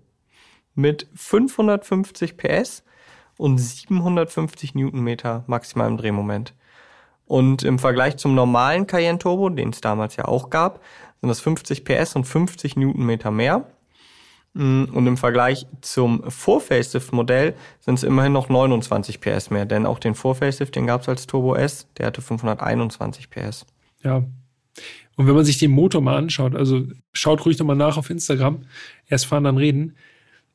mit 550 PS und 750 Newtonmeter maximalem Drehmoment. Und im Vergleich zum normalen Cayenne Turbo, den es damals ja auch gab, sind das 50 PS und 50 Newtonmeter mehr. Mm, und im Vergleich zum Vor-Facelift-Modell sind es immerhin noch 29 PS mehr, denn auch den Vor-Facelift, den gab es als Turbo S, der hatte 521 PS. Ja. Und wenn man sich den Motor mal anschaut, also schaut ruhig nochmal nach auf Instagram, erst fahren, dann reden,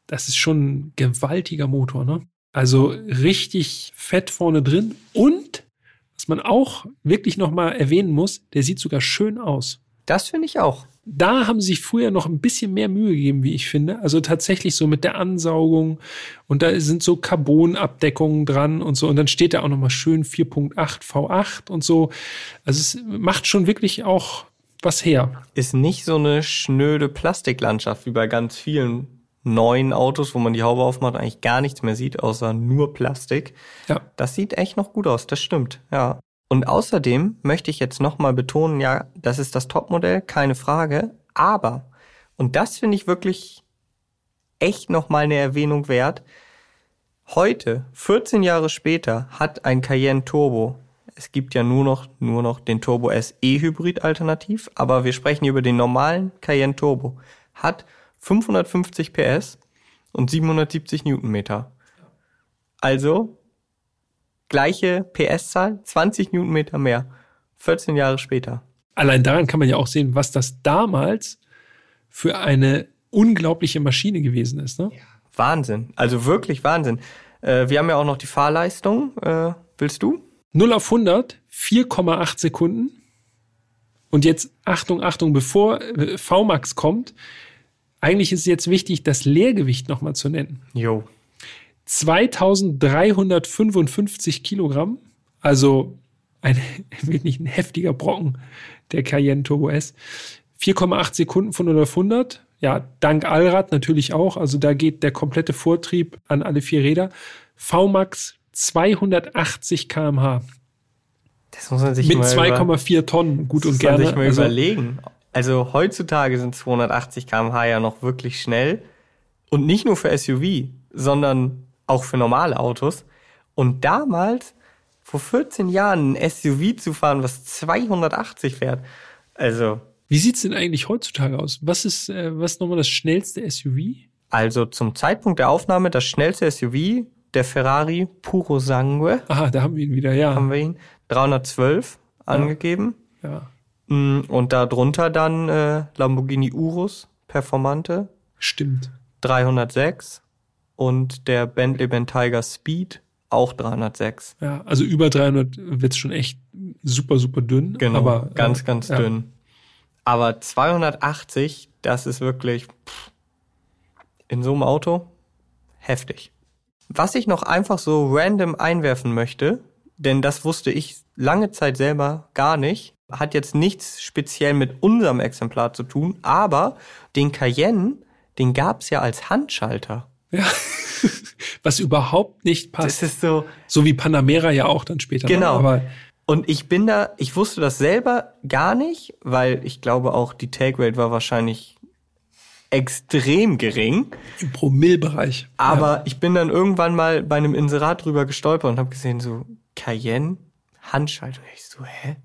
das ist schon ein gewaltiger Motor, ne? Also richtig fett vorne drin. Und, was man auch wirklich nochmal erwähnen muss, der sieht sogar schön aus. Das finde ich auch. Da haben sie sich früher noch ein bisschen mehr Mühe gegeben, wie ich finde. Also tatsächlich so mit der Ansaugung und da sind so Carbonabdeckungen dran und so. Und dann steht da auch nochmal schön 4.8 V8 und so. Also es macht schon wirklich auch was her. Ist nicht so eine schnöde Plastiklandschaft wie bei ganz vielen neuen Autos, wo man die Haube aufmacht, eigentlich gar nichts mehr sieht, außer nur Plastik. Ja. Das sieht echt noch gut aus, das stimmt, ja. Und außerdem möchte ich jetzt nochmal betonen, ja, das ist das Topmodell, keine Frage, aber, und das finde ich wirklich echt nochmal eine Erwähnung wert, heute, 14 Jahre später, hat ein Cayenne Turbo es gibt ja nur noch, nur noch den Turbo S E-Hybrid alternativ, aber wir sprechen hier über den normalen Cayenne Turbo. Hat 550 PS und 770 Newtonmeter. Also gleiche PS-Zahl, 20 Newtonmeter mehr. 14 Jahre später. Allein daran kann man ja auch sehen, was das damals für eine unglaubliche Maschine gewesen ist. Ne? Wahnsinn. Also wirklich Wahnsinn. Äh, wir haben ja auch noch die Fahrleistung. Äh, willst du? 0 auf 100, 4,8 Sekunden. Und jetzt Achtung, Achtung, bevor äh, VMAX kommt, eigentlich ist es jetzt wichtig, das Leergewicht nochmal zu nennen. Jo. 2355 Kilogramm, also ein wirklich ein heftiger Brocken der Cayenne Turbo S. 4,8 Sekunden von 0 auf 100. Ja, dank Allrad natürlich auch. Also da geht der komplette Vortrieb an alle vier Räder. VMAX 280 kmh. Das muss man sich Mit 2,4 Tonnen, gut und gerne. Muss man sich mal also, überlegen Also heutzutage sind 280 km/h ja noch wirklich schnell. Und nicht nur für SUV, sondern auch für normale Autos. Und damals, vor 14 Jahren, ein SUV zu fahren, was 280 fährt. Also. Wie sieht's denn eigentlich heutzutage aus? Was ist, äh, was nochmal das schnellste SUV? Also zum Zeitpunkt der Aufnahme das schnellste SUV, der Ferrari Puro Sangue. Aha, da haben wir ihn wieder, ja. Haben wir ihn. 312 angegeben. Ja. Mm, Und darunter dann äh, Lamborghini Urus Performante Stimmt. 306 und der Bentley Bentayga Speed auch 306. Ja, also über 300 wird's schon echt super, super dünn. Genau, aber, ganz, äh, ganz ja. dünn. Aber 280, das ist wirklich pff, in so einem Auto heftig. Was ich noch einfach so random einwerfen möchte, denn das wusste ich lange Zeit selber gar nicht, hat jetzt nichts speziell mit unserem Exemplar zu tun, aber den Cayenne, den gab's ja als Handschalter. Ja. Was überhaupt nicht passt. Das ist so, so wie Panamera ja auch dann später. ne? Genau. Aber Und ich bin da, ich wusste das selber gar nicht, weil ich glaube auch die Take Rate war wahrscheinlich extrem gering. im Promillbereich. Aber ich bin dann irgendwann mal bei einem Inserat drüber gestolpert und habe gesehen, so Cayenne, Handschaltung. Ich so, hä?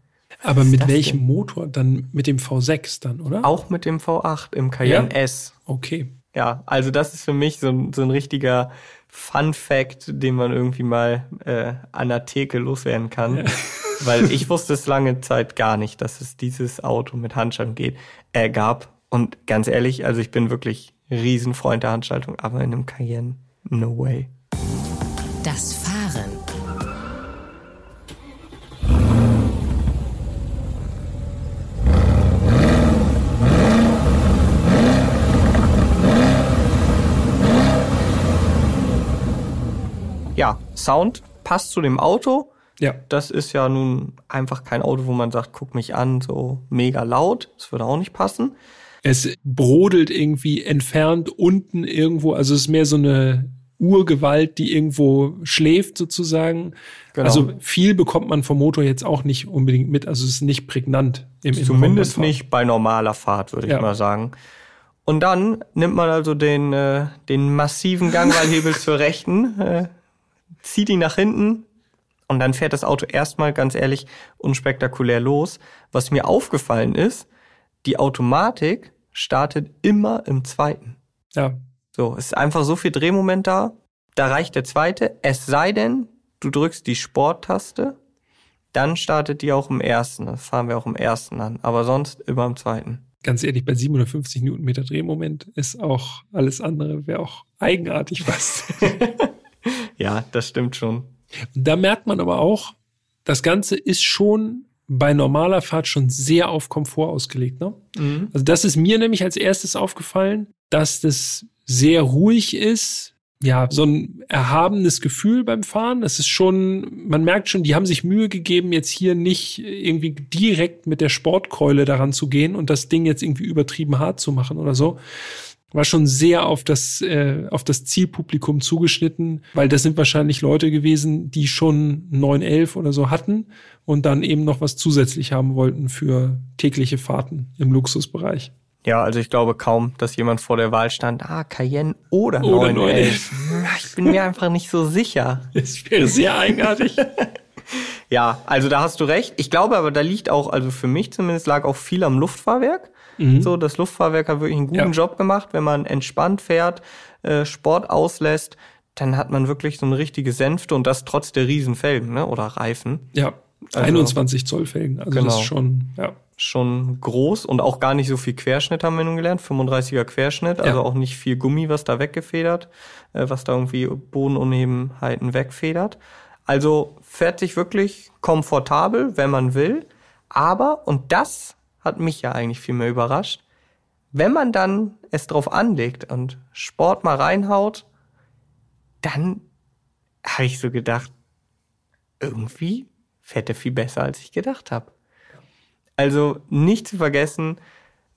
Aber mit welchem denn? Motor? Dann mit dem V6 dann, oder? Auch mit dem V8 im Cayenne Ja? S. Okay. Ja, also das ist für mich so ein, so ein richtiger Fun Fact, den man irgendwie mal äh, an der Theke loswerden kann. Weil ich wusste es lange Zeit gar nicht, dass es dieses Auto mit Handschaltung geht, äh, gab. Und ganz ehrlich, also ich bin wirklich Riesenfreund der Handschaltung, aber in einem Cayenne, no way. Das Fahren. Ja, Sound passt zu dem Auto. Ja. Das ist ja nun einfach kein Auto, wo man sagt, guck mich an, so mega laut. Das würde auch nicht passen. Es brodelt irgendwie entfernt unten irgendwo. Also es ist mehr so eine Urgewalt, die irgendwo schläft sozusagen. Genau. Also viel bekommt man vom Motor jetzt auch nicht unbedingt mit. Also es ist nicht prägnant im Zumindest nicht bei normaler Fahrt, würde Ja. ich mal sagen. Und dann nimmt man also den, äh, den massiven Gangweilhebel zur rechten, äh, zieht ihn nach hinten und dann fährt das Auto erstmal ganz ehrlich unspektakulär los. Was mir aufgefallen ist, die Automatik startet immer im zweiten. Ja. So, es ist einfach so viel Drehmoment da. Da reicht der zweite. Es sei denn, du drückst die Sporttaste, dann startet die auch im ersten. Das fahren wir auch im ersten an. Aber sonst immer im zweiten. Ganz ehrlich, bei 750 Newtonmeter Drehmoment ist auch alles andere, wäre auch eigenartig fast. Ja, das stimmt schon. Da merkt man aber auch, das Ganze ist schon bei normaler Fahrt schon sehr auf Komfort ausgelegt. Ne? Also das ist mir nämlich als erstes aufgefallen, dass das sehr ruhig ist. Ja, so ein erhabenes Gefühl beim Fahren. Das ist schon, man merkt schon, die haben sich Mühe gegeben, jetzt hier nicht irgendwie direkt mit der Sportkeule daran zu gehen und das Ding jetzt irgendwie übertrieben hart zu machen oder so. War schon sehr auf das, äh, auf das Zielpublikum zugeschnitten, weil das sind wahrscheinlich Leute gewesen, die schon 911 oder so hatten und dann eben noch was zusätzlich haben wollten für tägliche Fahrten im Luxusbereich. Ja, also ich glaube kaum, dass jemand vor der Wahl stand, ah, Cayenne oder, Oder 911. Ich bin mir einfach nicht so sicher. Das wäre sehr eigenartig. Ja, also da hast du recht. Ich glaube aber, da liegt auch, also für mich zumindest lag auch viel am Luftfahrwerk. So, das Luftfahrwerk hat wirklich einen guten Mhm. Ja. Job gemacht. Wenn man entspannt fährt, äh, Sport auslässt, dann hat man wirklich so eine richtige Sänfte und das trotz der Riesenfelgen, ne? Oder Reifen. Ja, 21 Zoll Felgen. Also das Genau. ist schon, ja. Schon groß und auch gar nicht so viel Querschnitt haben wir nun gelernt. 35er Querschnitt, also Ja. auch nicht viel Gummi, was da weggefedert, äh, was da irgendwie Bodenunebenheiten wegfedert. Also fährt sich wirklich komfortabel, wenn man will. Aber, und das hat mich ja eigentlich viel mehr überrascht, wenn man dann es drauf anlegt und Sport mal reinhaut, dann habe ich so gedacht, irgendwie fährt er viel besser, als ich gedacht habe. Also nicht zu vergessen,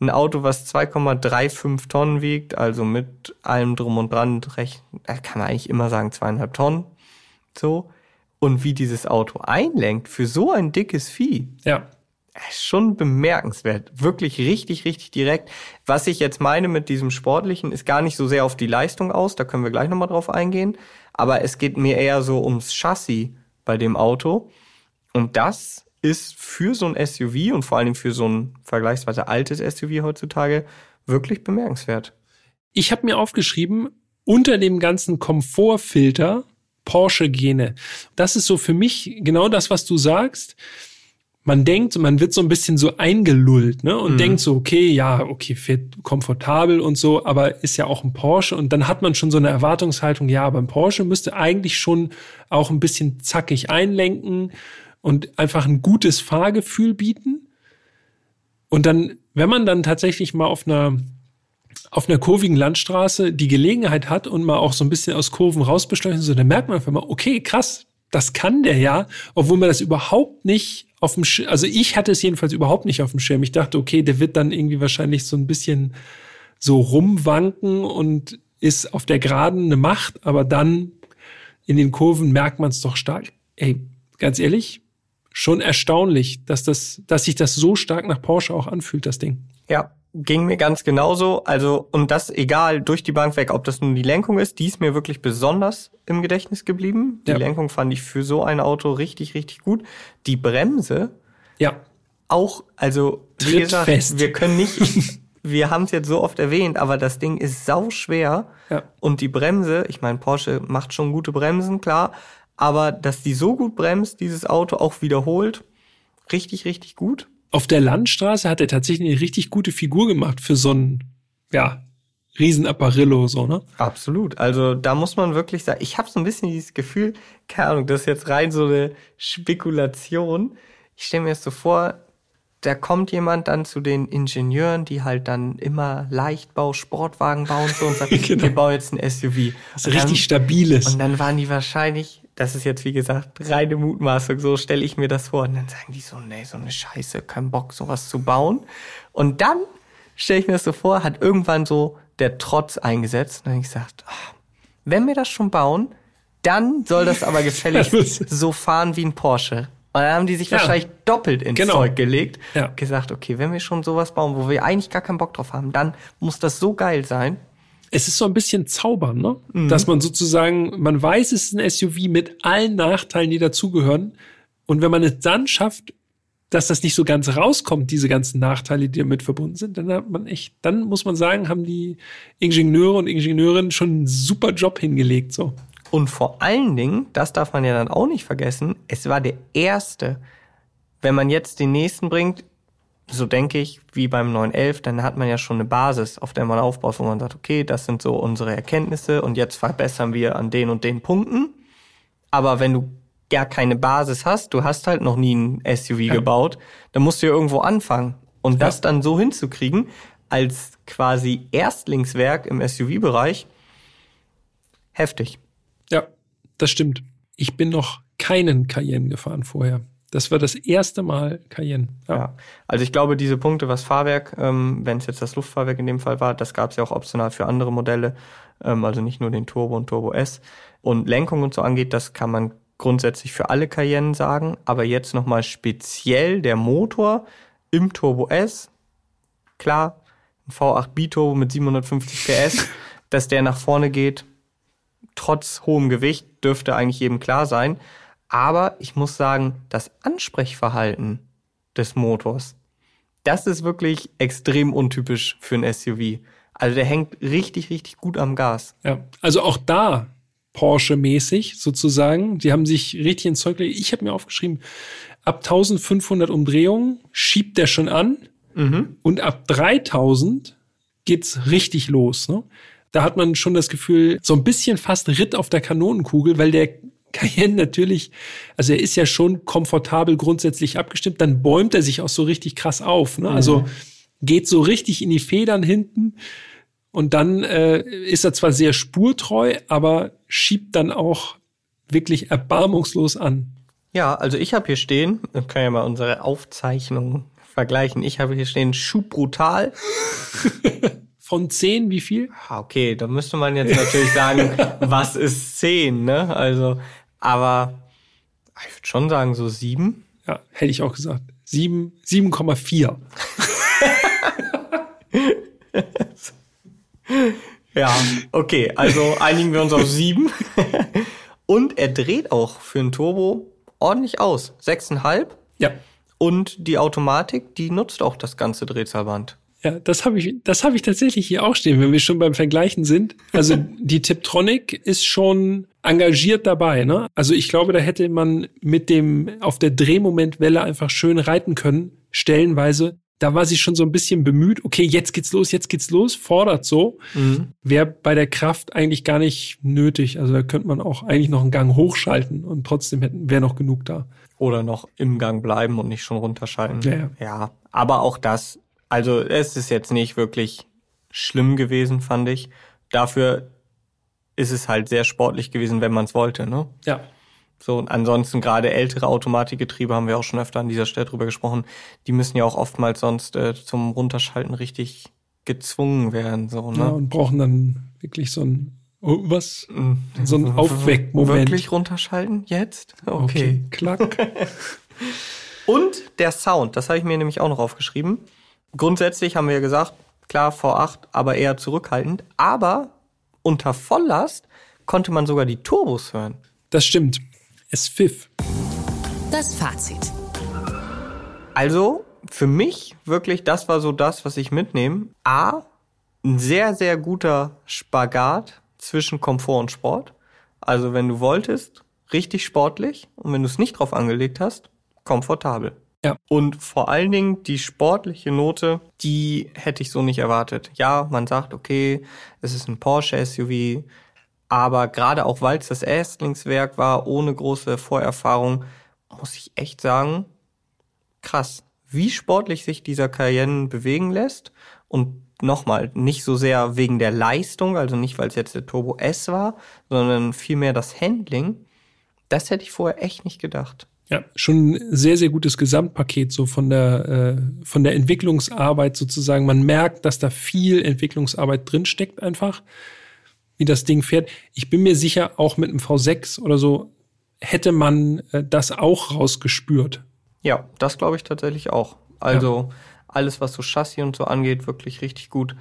ein Auto, was 2,35 Tonnen wiegt, also mit allem drum und dran, kann man eigentlich immer sagen zweieinhalb Tonnen. So. Und wie dieses Auto einlenkt für so ein dickes Vieh, Ja. Schon bemerkenswert. Wirklich richtig, richtig direkt. Was ich jetzt meine mit diesem Sportlichen, ist gar nicht so sehr auf die Leistung aus, da können wir gleich nochmal drauf eingehen. Aber es geht mir eher so ums Chassis bei dem Auto. Und das ist für so ein SUV und vor allem für so ein vergleichsweise altes SUV heutzutage wirklich bemerkenswert. Ich habe mir aufgeschrieben, unter dem ganzen Komfortfilter Porsche-Gene. Das ist so für mich genau das, was du sagst man denkt, man wird so ein bisschen so eingelullt, ne? Und mhm. denkt so, okay, ja, okay, fährt komfortabel und so, aber ist ja auch ein Porsche. Und dann hat man schon so eine Erwartungshaltung, ja, aber ein Porsche müsste eigentlich schon auch ein bisschen zackig einlenken und einfach ein gutes Fahrgefühl bieten. Und dann, wenn man dann tatsächlich mal auf einer auf einer kurvigen Landstraße die Gelegenheit hat und mal auch so ein bisschen aus Kurven rausbeschleunigen, so, dann merkt man einfach mal, okay, krass, das kann der ja, obwohl man das überhaupt nicht auf dem Schirm, also ich hatte es jedenfalls überhaupt nicht auf dem Schirm. Ich dachte, okay, der wird dann irgendwie wahrscheinlich so ein bisschen so rumwanken und ist auf der Geraden eine Macht, aber dann in den Kurven merkt man es doch stark. Ey, ganz ehrlich, schon erstaunlich, dass das, dass sich das so stark nach Porsche auch anfühlt, das Ding. Ja, ging mir ganz genauso. Also, und das egal durch die Bank weg, ob das nun die Lenkung ist, die ist mir wirklich besonders im Gedächtnis geblieben. Die ja. Lenkung fand ich für so ein Auto richtig, richtig gut. Die Bremse. Ja. Auch, also, wie gesagt, fest. wir können nicht, wir haben es jetzt so oft erwähnt, aber das Ding ist sau schwer. Ja. Und die Bremse, ich meine, Porsche macht schon gute Bremsen, klar. Aber dass die so gut bremst, dieses Auto auch wiederholt, richtig, richtig gut auf der Landstraße hat er tatsächlich eine richtig gute Figur gemacht für so ein, ja, Riesenapparillo, so, ne? Absolut. Also da muss man wirklich sagen, ich habe so ein bisschen dieses Gefühl, keine Ahnung, das ist jetzt rein so eine Spekulation. Ich stelle mir das so vor, da kommt jemand dann zu den Ingenieuren, die halt dann immer Leichtbau, Sportwagen bauen so und sagt, genau. wir bauen jetzt ein SUV. Das ist richtig stabiles. Und dann waren die wahrscheinlich das ist jetzt, wie gesagt, reine Mutmaßung, so stelle ich mir das vor. Und dann sagen die so, nee, so eine Scheiße, kein Bock, sowas zu bauen. Und dann stelle ich mir das so vor, hat irgendwann so der Trotz eingesetzt. Und dann ich gesagt, ach, wenn wir das schon bauen, dann soll das aber gefällig so fahren wie ein Porsche. Und dann haben die sich ja. wahrscheinlich doppelt ins genau. Zeug gelegt. Ja. Gesagt, okay, wenn wir schon sowas bauen, wo wir eigentlich gar keinen Bock drauf haben, dann muss das so geil sein es ist so ein bisschen zaubern, ne? Mhm. Dass man sozusagen, man weiß, es ist ein SUV mit allen Nachteilen, die dazugehören. Und wenn man es dann schafft, dass das nicht so ganz rauskommt, diese ganzen Nachteile, die damit verbunden sind, dann hat man echt, dann muss man sagen, haben die Ingenieure und Ingenieurinnen schon einen super Job hingelegt, so. Und vor allen Dingen, das darf man ja dann auch nicht vergessen, es war der erste. Wenn man jetzt den nächsten bringt, so denke ich, wie beim 911, dann hat man ja schon eine Basis, auf der man aufbaut, wo man sagt, okay, das sind so unsere Erkenntnisse und jetzt verbessern wir an den und den Punkten. Aber wenn du gar keine Basis hast, du hast halt noch nie ein SUV ja. gebaut, dann musst du ja irgendwo anfangen. Und ja. das dann so hinzukriegen, als quasi Erstlingswerk im SUV-Bereich, heftig. Ja, das stimmt. Ich bin noch keinen Cayenne gefahren vorher. Das war das erste Mal Cayenne. Ja. ja. Also ich glaube, diese Punkte, was Fahrwerk, ähm, wenn es jetzt das Luftfahrwerk in dem Fall war, das gab es ja auch optional für andere Modelle, ähm, also nicht nur den Turbo und Turbo S. Und Lenkung und so angeht, das kann man grundsätzlich für alle Cayenne sagen, aber jetzt nochmal speziell der Motor im Turbo S. Klar, ein V8 Biturbo mit 750 PS, dass der nach vorne geht, trotz hohem Gewicht, dürfte eigentlich jedem klar sein. Aber ich muss sagen, das Ansprechverhalten des Motors, das ist wirklich extrem untypisch für ein SUV. Also der hängt richtig, richtig gut am Gas. Ja, also auch da Porsche-mäßig sozusagen. Die haben sich richtig ins Zeug gelegt. Ich habe mir aufgeschrieben, ab 1500 Umdrehungen schiebt der schon an mhm. und ab 3000 geht's richtig los. Ne? Da hat man schon das Gefühl, so ein bisschen fast Ritt auf der Kanonenkugel, weil der Cayenne natürlich, also er ist ja schon komfortabel grundsätzlich abgestimmt, dann bäumt er sich auch so richtig krass auf. Ne? Also mhm. geht so richtig in die Federn hinten und dann äh, ist er zwar sehr spurtreu, aber schiebt dann auch wirklich erbarmungslos an. Ja, also ich habe hier stehen, wir können ja mal unsere Aufzeichnungen vergleichen. Ich habe hier stehen Schub brutal. Von zehn, wie viel? Ah, okay, da müsste man jetzt natürlich sagen, was ist zehn, ne? Also aber ich würde schon sagen, so sieben. Ja, hätte ich auch gesagt. 7, 7,4. Ja, okay, also einigen wir uns auf sieben. Und er dreht auch für ein Turbo ordentlich aus. Sechseinhalb. Ja. Und die Automatik, die nutzt auch das ganze Drehzahlband. Ja, das habe ich, das habe ich tatsächlich hier auch stehen, wenn wir schon beim Vergleichen sind. Also die Tiptronic ist schon engagiert dabei, ne? Also ich glaube, da hätte man mit dem auf der Drehmomentwelle einfach schön reiten können, stellenweise. Da war sie schon so ein bisschen bemüht. Okay, jetzt geht's los, jetzt geht's los, fordert so. Mhm. Wäre bei der Kraft eigentlich gar nicht nötig. Also da könnte man auch eigentlich noch einen Gang hochschalten und trotzdem hätten wäre noch genug da. Oder noch im Gang bleiben und nicht schon runterschalten. Ja, ja. ja, aber auch das, also es ist jetzt nicht wirklich schlimm gewesen, fand ich. Dafür ist es halt sehr sportlich gewesen, wenn man es wollte, ne? Ja. So, und ansonsten gerade ältere Automatikgetriebe haben wir auch schon öfter an dieser Stelle drüber gesprochen. Die müssen ja auch oftmals sonst äh, zum Runterschalten richtig gezwungen werden, so, ja. ne? Und brauchen dann wirklich so ein oh, was? Mhm. So ein Aufweckmoment. Wirklich runterschalten jetzt? Okay. Klack. Und der Sound, das habe ich mir nämlich auch noch aufgeschrieben. Grundsätzlich haben wir ja gesagt, klar V8, aber eher zurückhaltend. Aber unter Volllast konnte man sogar die Turbos hören. Das stimmt. Es pfiff. Das Fazit. Also für mich wirklich, das war so das, was ich mitnehme. A, ein sehr, sehr guter Spagat zwischen Komfort und Sport. Also wenn du wolltest, richtig sportlich und wenn du es nicht drauf angelegt hast, komfortabel. Ja. Und vor allen Dingen die sportliche Note, die hätte ich so nicht erwartet. Ja, man sagt, okay, es ist ein Porsche SUV, aber gerade auch weil es das Erstlingswerk war, ohne große Vorerfahrung, muss ich echt sagen, krass, wie sportlich sich dieser Cayenne bewegen lässt. Und nochmal, nicht so sehr wegen der Leistung, also nicht, weil es jetzt der Turbo S war, sondern vielmehr das Handling. Das hätte ich vorher echt nicht gedacht. Ja, schon ein sehr, sehr gutes Gesamtpaket so von der, äh, von der Entwicklungsarbeit sozusagen. Man merkt, dass da viel Entwicklungsarbeit drinsteckt einfach, wie das Ding fährt. Ich bin mir sicher, auch mit einem V6 oder so hätte man äh, das auch rausgespürt. Ja, das glaube ich tatsächlich auch. Also alles, was so Chassis und so angeht, wirklich richtig gut.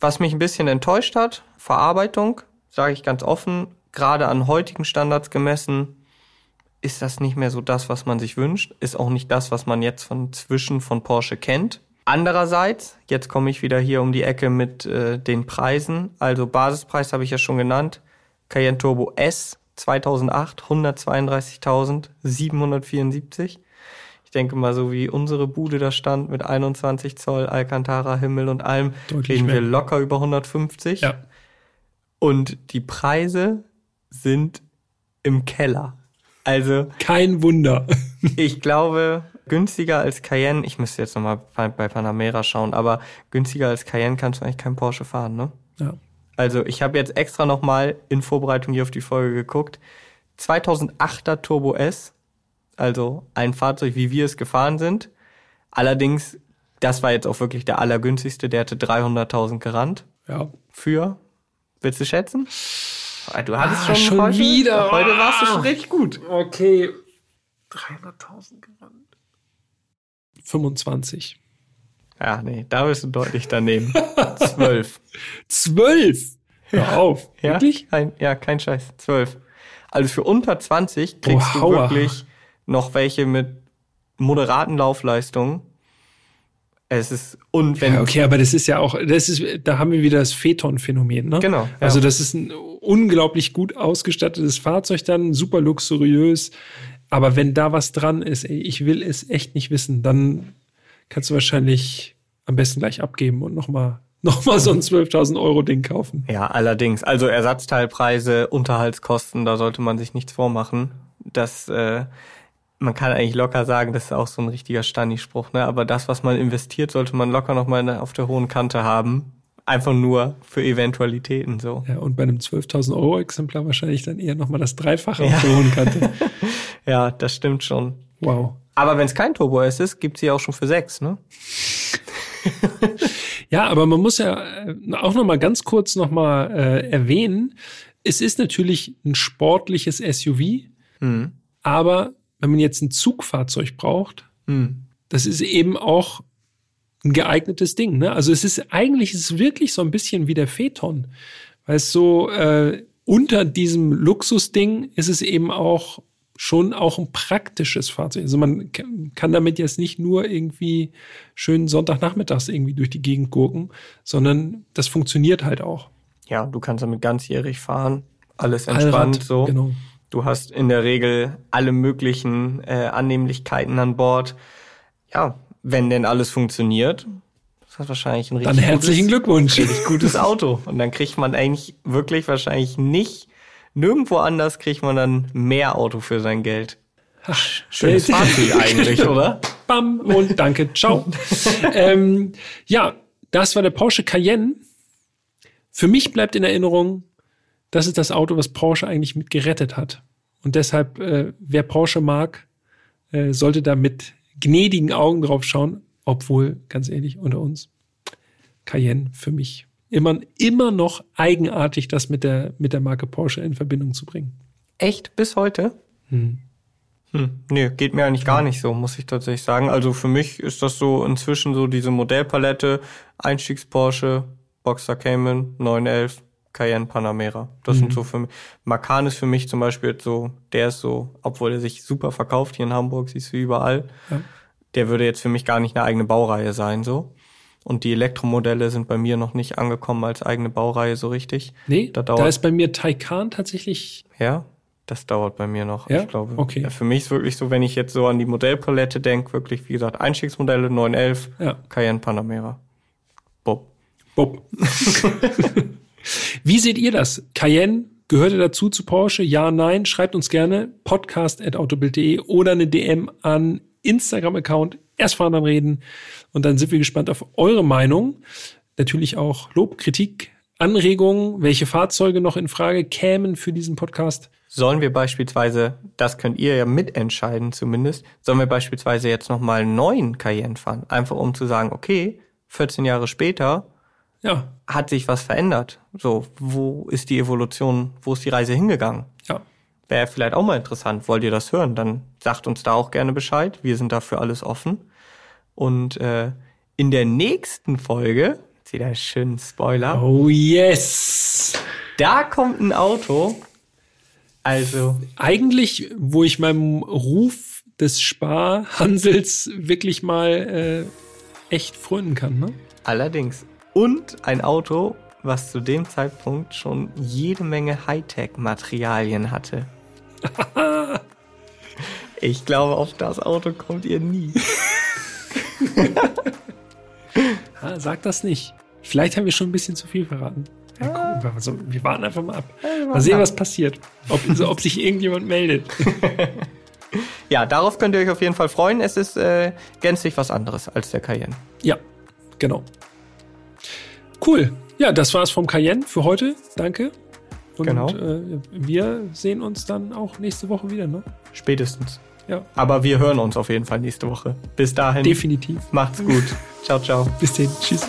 Was mich ein bisschen enttäuscht hat, Verarbeitung, sage ich ganz offen, gerade an heutigen Standards gemessen, ist das nicht mehr so das, was man sich wünscht. Ist auch nicht das, was man jetzt von zwischen von Porsche kennt. Andererseits, jetzt komme ich wieder hier um die Ecke mit äh, den Preisen. Also Basispreis habe ich ja schon genannt. Cayenne Turbo S 2008 132.774. Ich denke mal, so wie unsere Bude da stand mit 21 Zoll Alcantara Himmel und allem, Deutlich reden wir mehr. locker über 150. Ja. Und die Preise sind im Keller. Also Kein Wunder. ich glaube, günstiger als Cayenne, ich müsste jetzt nochmal bei, bei Panamera schauen, aber günstiger als Cayenne kannst du eigentlich kein Porsche fahren, ne? ja. Also ich habe jetzt extra nochmal in Vorbereitung hier auf die Folge geguckt. 2008er Turbo S, also ein Fahrzeug, wie wir es gefahren sind. Allerdings, das war jetzt auch wirklich der allergünstigste, der hatte 300.000 gerannt ja. für, willst du schätzen? Du hattest Ah, schon, schon heute, wieder. Heute warst du schon Ah. richtig gut. Okay. 300.000 gerannt. 25. Ja, nee, da bist du deutlich daneben. 12. 12! Hör auf. Ja, Wirklich? Kein, ja, kein Scheiß. 12. Also für unter 20 kriegst Oh, du Hauer. wirklich noch welche mit moderaten Laufleistungen. Es ist, und wenn, Ja, okay, aber das ist ja auch, das ist, da haben wir wieder das Phaeton-Phänomen, ne? Genau, ja. Also das ist ein unglaublich gut ausgestattetes Fahrzeug dann, super luxuriös. Aber wenn da was dran ist, ey, ich will es echt nicht wissen, dann kannst du wahrscheinlich am besten gleich abgeben und nochmal noch mal so ein 12.000 Euro Ding kaufen. ja, allerdings, also Ersatzteilpreise, Unterhaltskosten, da sollte man sich nichts vormachen. Das, äh, man kann eigentlich locker sagen, das ist auch so ein richtiger Stani-Spruch, ne? Aber das, was man investiert, sollte man locker nochmal auf der hohen Kante haben. Einfach nur für Eventualitäten, so. Ja, und bei einem 12.000 Euro Exemplar wahrscheinlich dann eher nochmal das Dreifache auf der hohen Kante. Ja, das stimmt schon. Wow. Aber wenn es kein Turbo S ist, gibt's sie auch schon für sechs, ne? Ja, aber man muss ja äh, auch noch mal ganz kurz noch mal äh, erwähnen, es ist natürlich ein sportliches SUV, Hm. aber wenn man jetzt ein Zugfahrzeug braucht, Hm. das ist eben auch ein geeignetes Ding. Ne? Also es ist eigentlich ist es wirklich so ein bisschen wie der Phaeton, weil es so äh, unter diesem Luxusding ist es eben auch schon auch ein praktisches Fahrzeug. Also man kann damit jetzt nicht nur irgendwie schön Sonntagnachmittags irgendwie durch die Gegend gucken, sondern das funktioniert halt auch. Ja, du kannst damit ganzjährig fahren, alles entspannt Allrad, so. Genau. Du hast in der Regel alle möglichen äh, Annehmlichkeiten an Bord. Ja, wenn denn alles funktioniert, ist das wahrscheinlich ein richtig Dann herzlichen gutes, Glückwunsch. Richtig gutes Auto. Und dann kriegt man eigentlich wirklich wahrscheinlich nicht, nirgendwo anders kriegt man dann mehr Auto für sein Geld. Ach, Schönes Fazit eigentlich, oder? Bam und danke, ciao. ähm, ja, das war der Porsche Cayenne. Für mich bleibt in Erinnerung, das ist das Auto, was Porsche eigentlich mit gerettet hat. Und deshalb, äh, wer Porsche mag, äh, sollte da mit gnädigen Augen drauf schauen, obwohl, ganz ehrlich, unter uns, Cayenne für mich immer, immer noch eigenartig, das mit der, mit der Marke Porsche in Verbindung zu bringen. Echt? Bis heute? Hm. Hm, nee, geht mir eigentlich gar nicht so, muss ich tatsächlich sagen. Also für mich ist das so inzwischen so diese Modellpalette, Einstiegs Porsche, Boxer Cayman, 911, Cayenne Panamera. Das mhm. sind so für mich. Macan ist für mich zum Beispiel so, der ist so, obwohl er sich super verkauft hier in Hamburg, siehst du überall. Ja. Der würde jetzt für mich gar nicht eine eigene Baureihe sein, so. Und die Elektromodelle sind bei mir noch nicht angekommen als eigene Baureihe so richtig. Nee, da, dauert, da ist bei mir Taycan tatsächlich. Ja, das dauert bei mir noch. Ja? Ich glaube, okay. Ja, für mich ist wirklich so, wenn ich jetzt so an die Modellpalette denke, wirklich, wie gesagt, Einstiegsmodelle 911, ja. Cayenne Panamera. Bob. Bob. Wie seht ihr das? Cayenne gehört ihr dazu zu Porsche? Ja, nein? Schreibt uns gerne podcast.autobild.de oder eine DM an Instagram-Account. Erst fahren, dann reden. Und dann sind wir gespannt auf eure Meinung. Natürlich auch Lob, Kritik, Anregungen, welche Fahrzeuge noch in Frage kämen für diesen Podcast. Sollen wir beispielsweise, das könnt ihr ja mitentscheiden zumindest, sollen wir beispielsweise jetzt nochmal einen neuen Cayenne fahren? Einfach um zu sagen, okay, 14 Jahre später ja. hat sich was verändert. So, wo ist die Evolution, wo ist die Reise hingegangen? Ja. Wäre vielleicht auch mal interessant. Wollt ihr das hören? Dann sagt uns da auch gerne Bescheid. Wir sind dafür alles offen. Und äh, in der nächsten Folge, jetzt wieder schön Spoiler. Oh yes! Da kommt ein Auto. Also. Eigentlich, wo ich meinem Ruf des Sparhansels wirklich mal äh, echt frönen kann, ne? Allerdings. Und ein Auto, was zu dem Zeitpunkt schon jede Menge Hightech-Materialien hatte. ich glaube, auf das Auto kommt ihr nie. ah, sag das nicht. Vielleicht haben wir schon ein bisschen zu viel verraten. Ja, gucken, also, wir warten einfach mal ab. Mal sehen, was passiert. Ob, also, ob sich irgendjemand meldet. ja, darauf könnt ihr euch auf jeden Fall freuen. Es ist äh, gänzlich was anderes als der Cayenne. Ja, genau. Cool. Ja, das war's vom Cayenne für heute. Danke. Und genau. äh, wir sehen uns dann auch nächste Woche wieder, ne? Spätestens. Ja. Aber wir hören uns auf jeden Fall nächste Woche. Bis dahin. Definitiv. Macht's gut. ciao, ciao. Bis dann. Tschüss.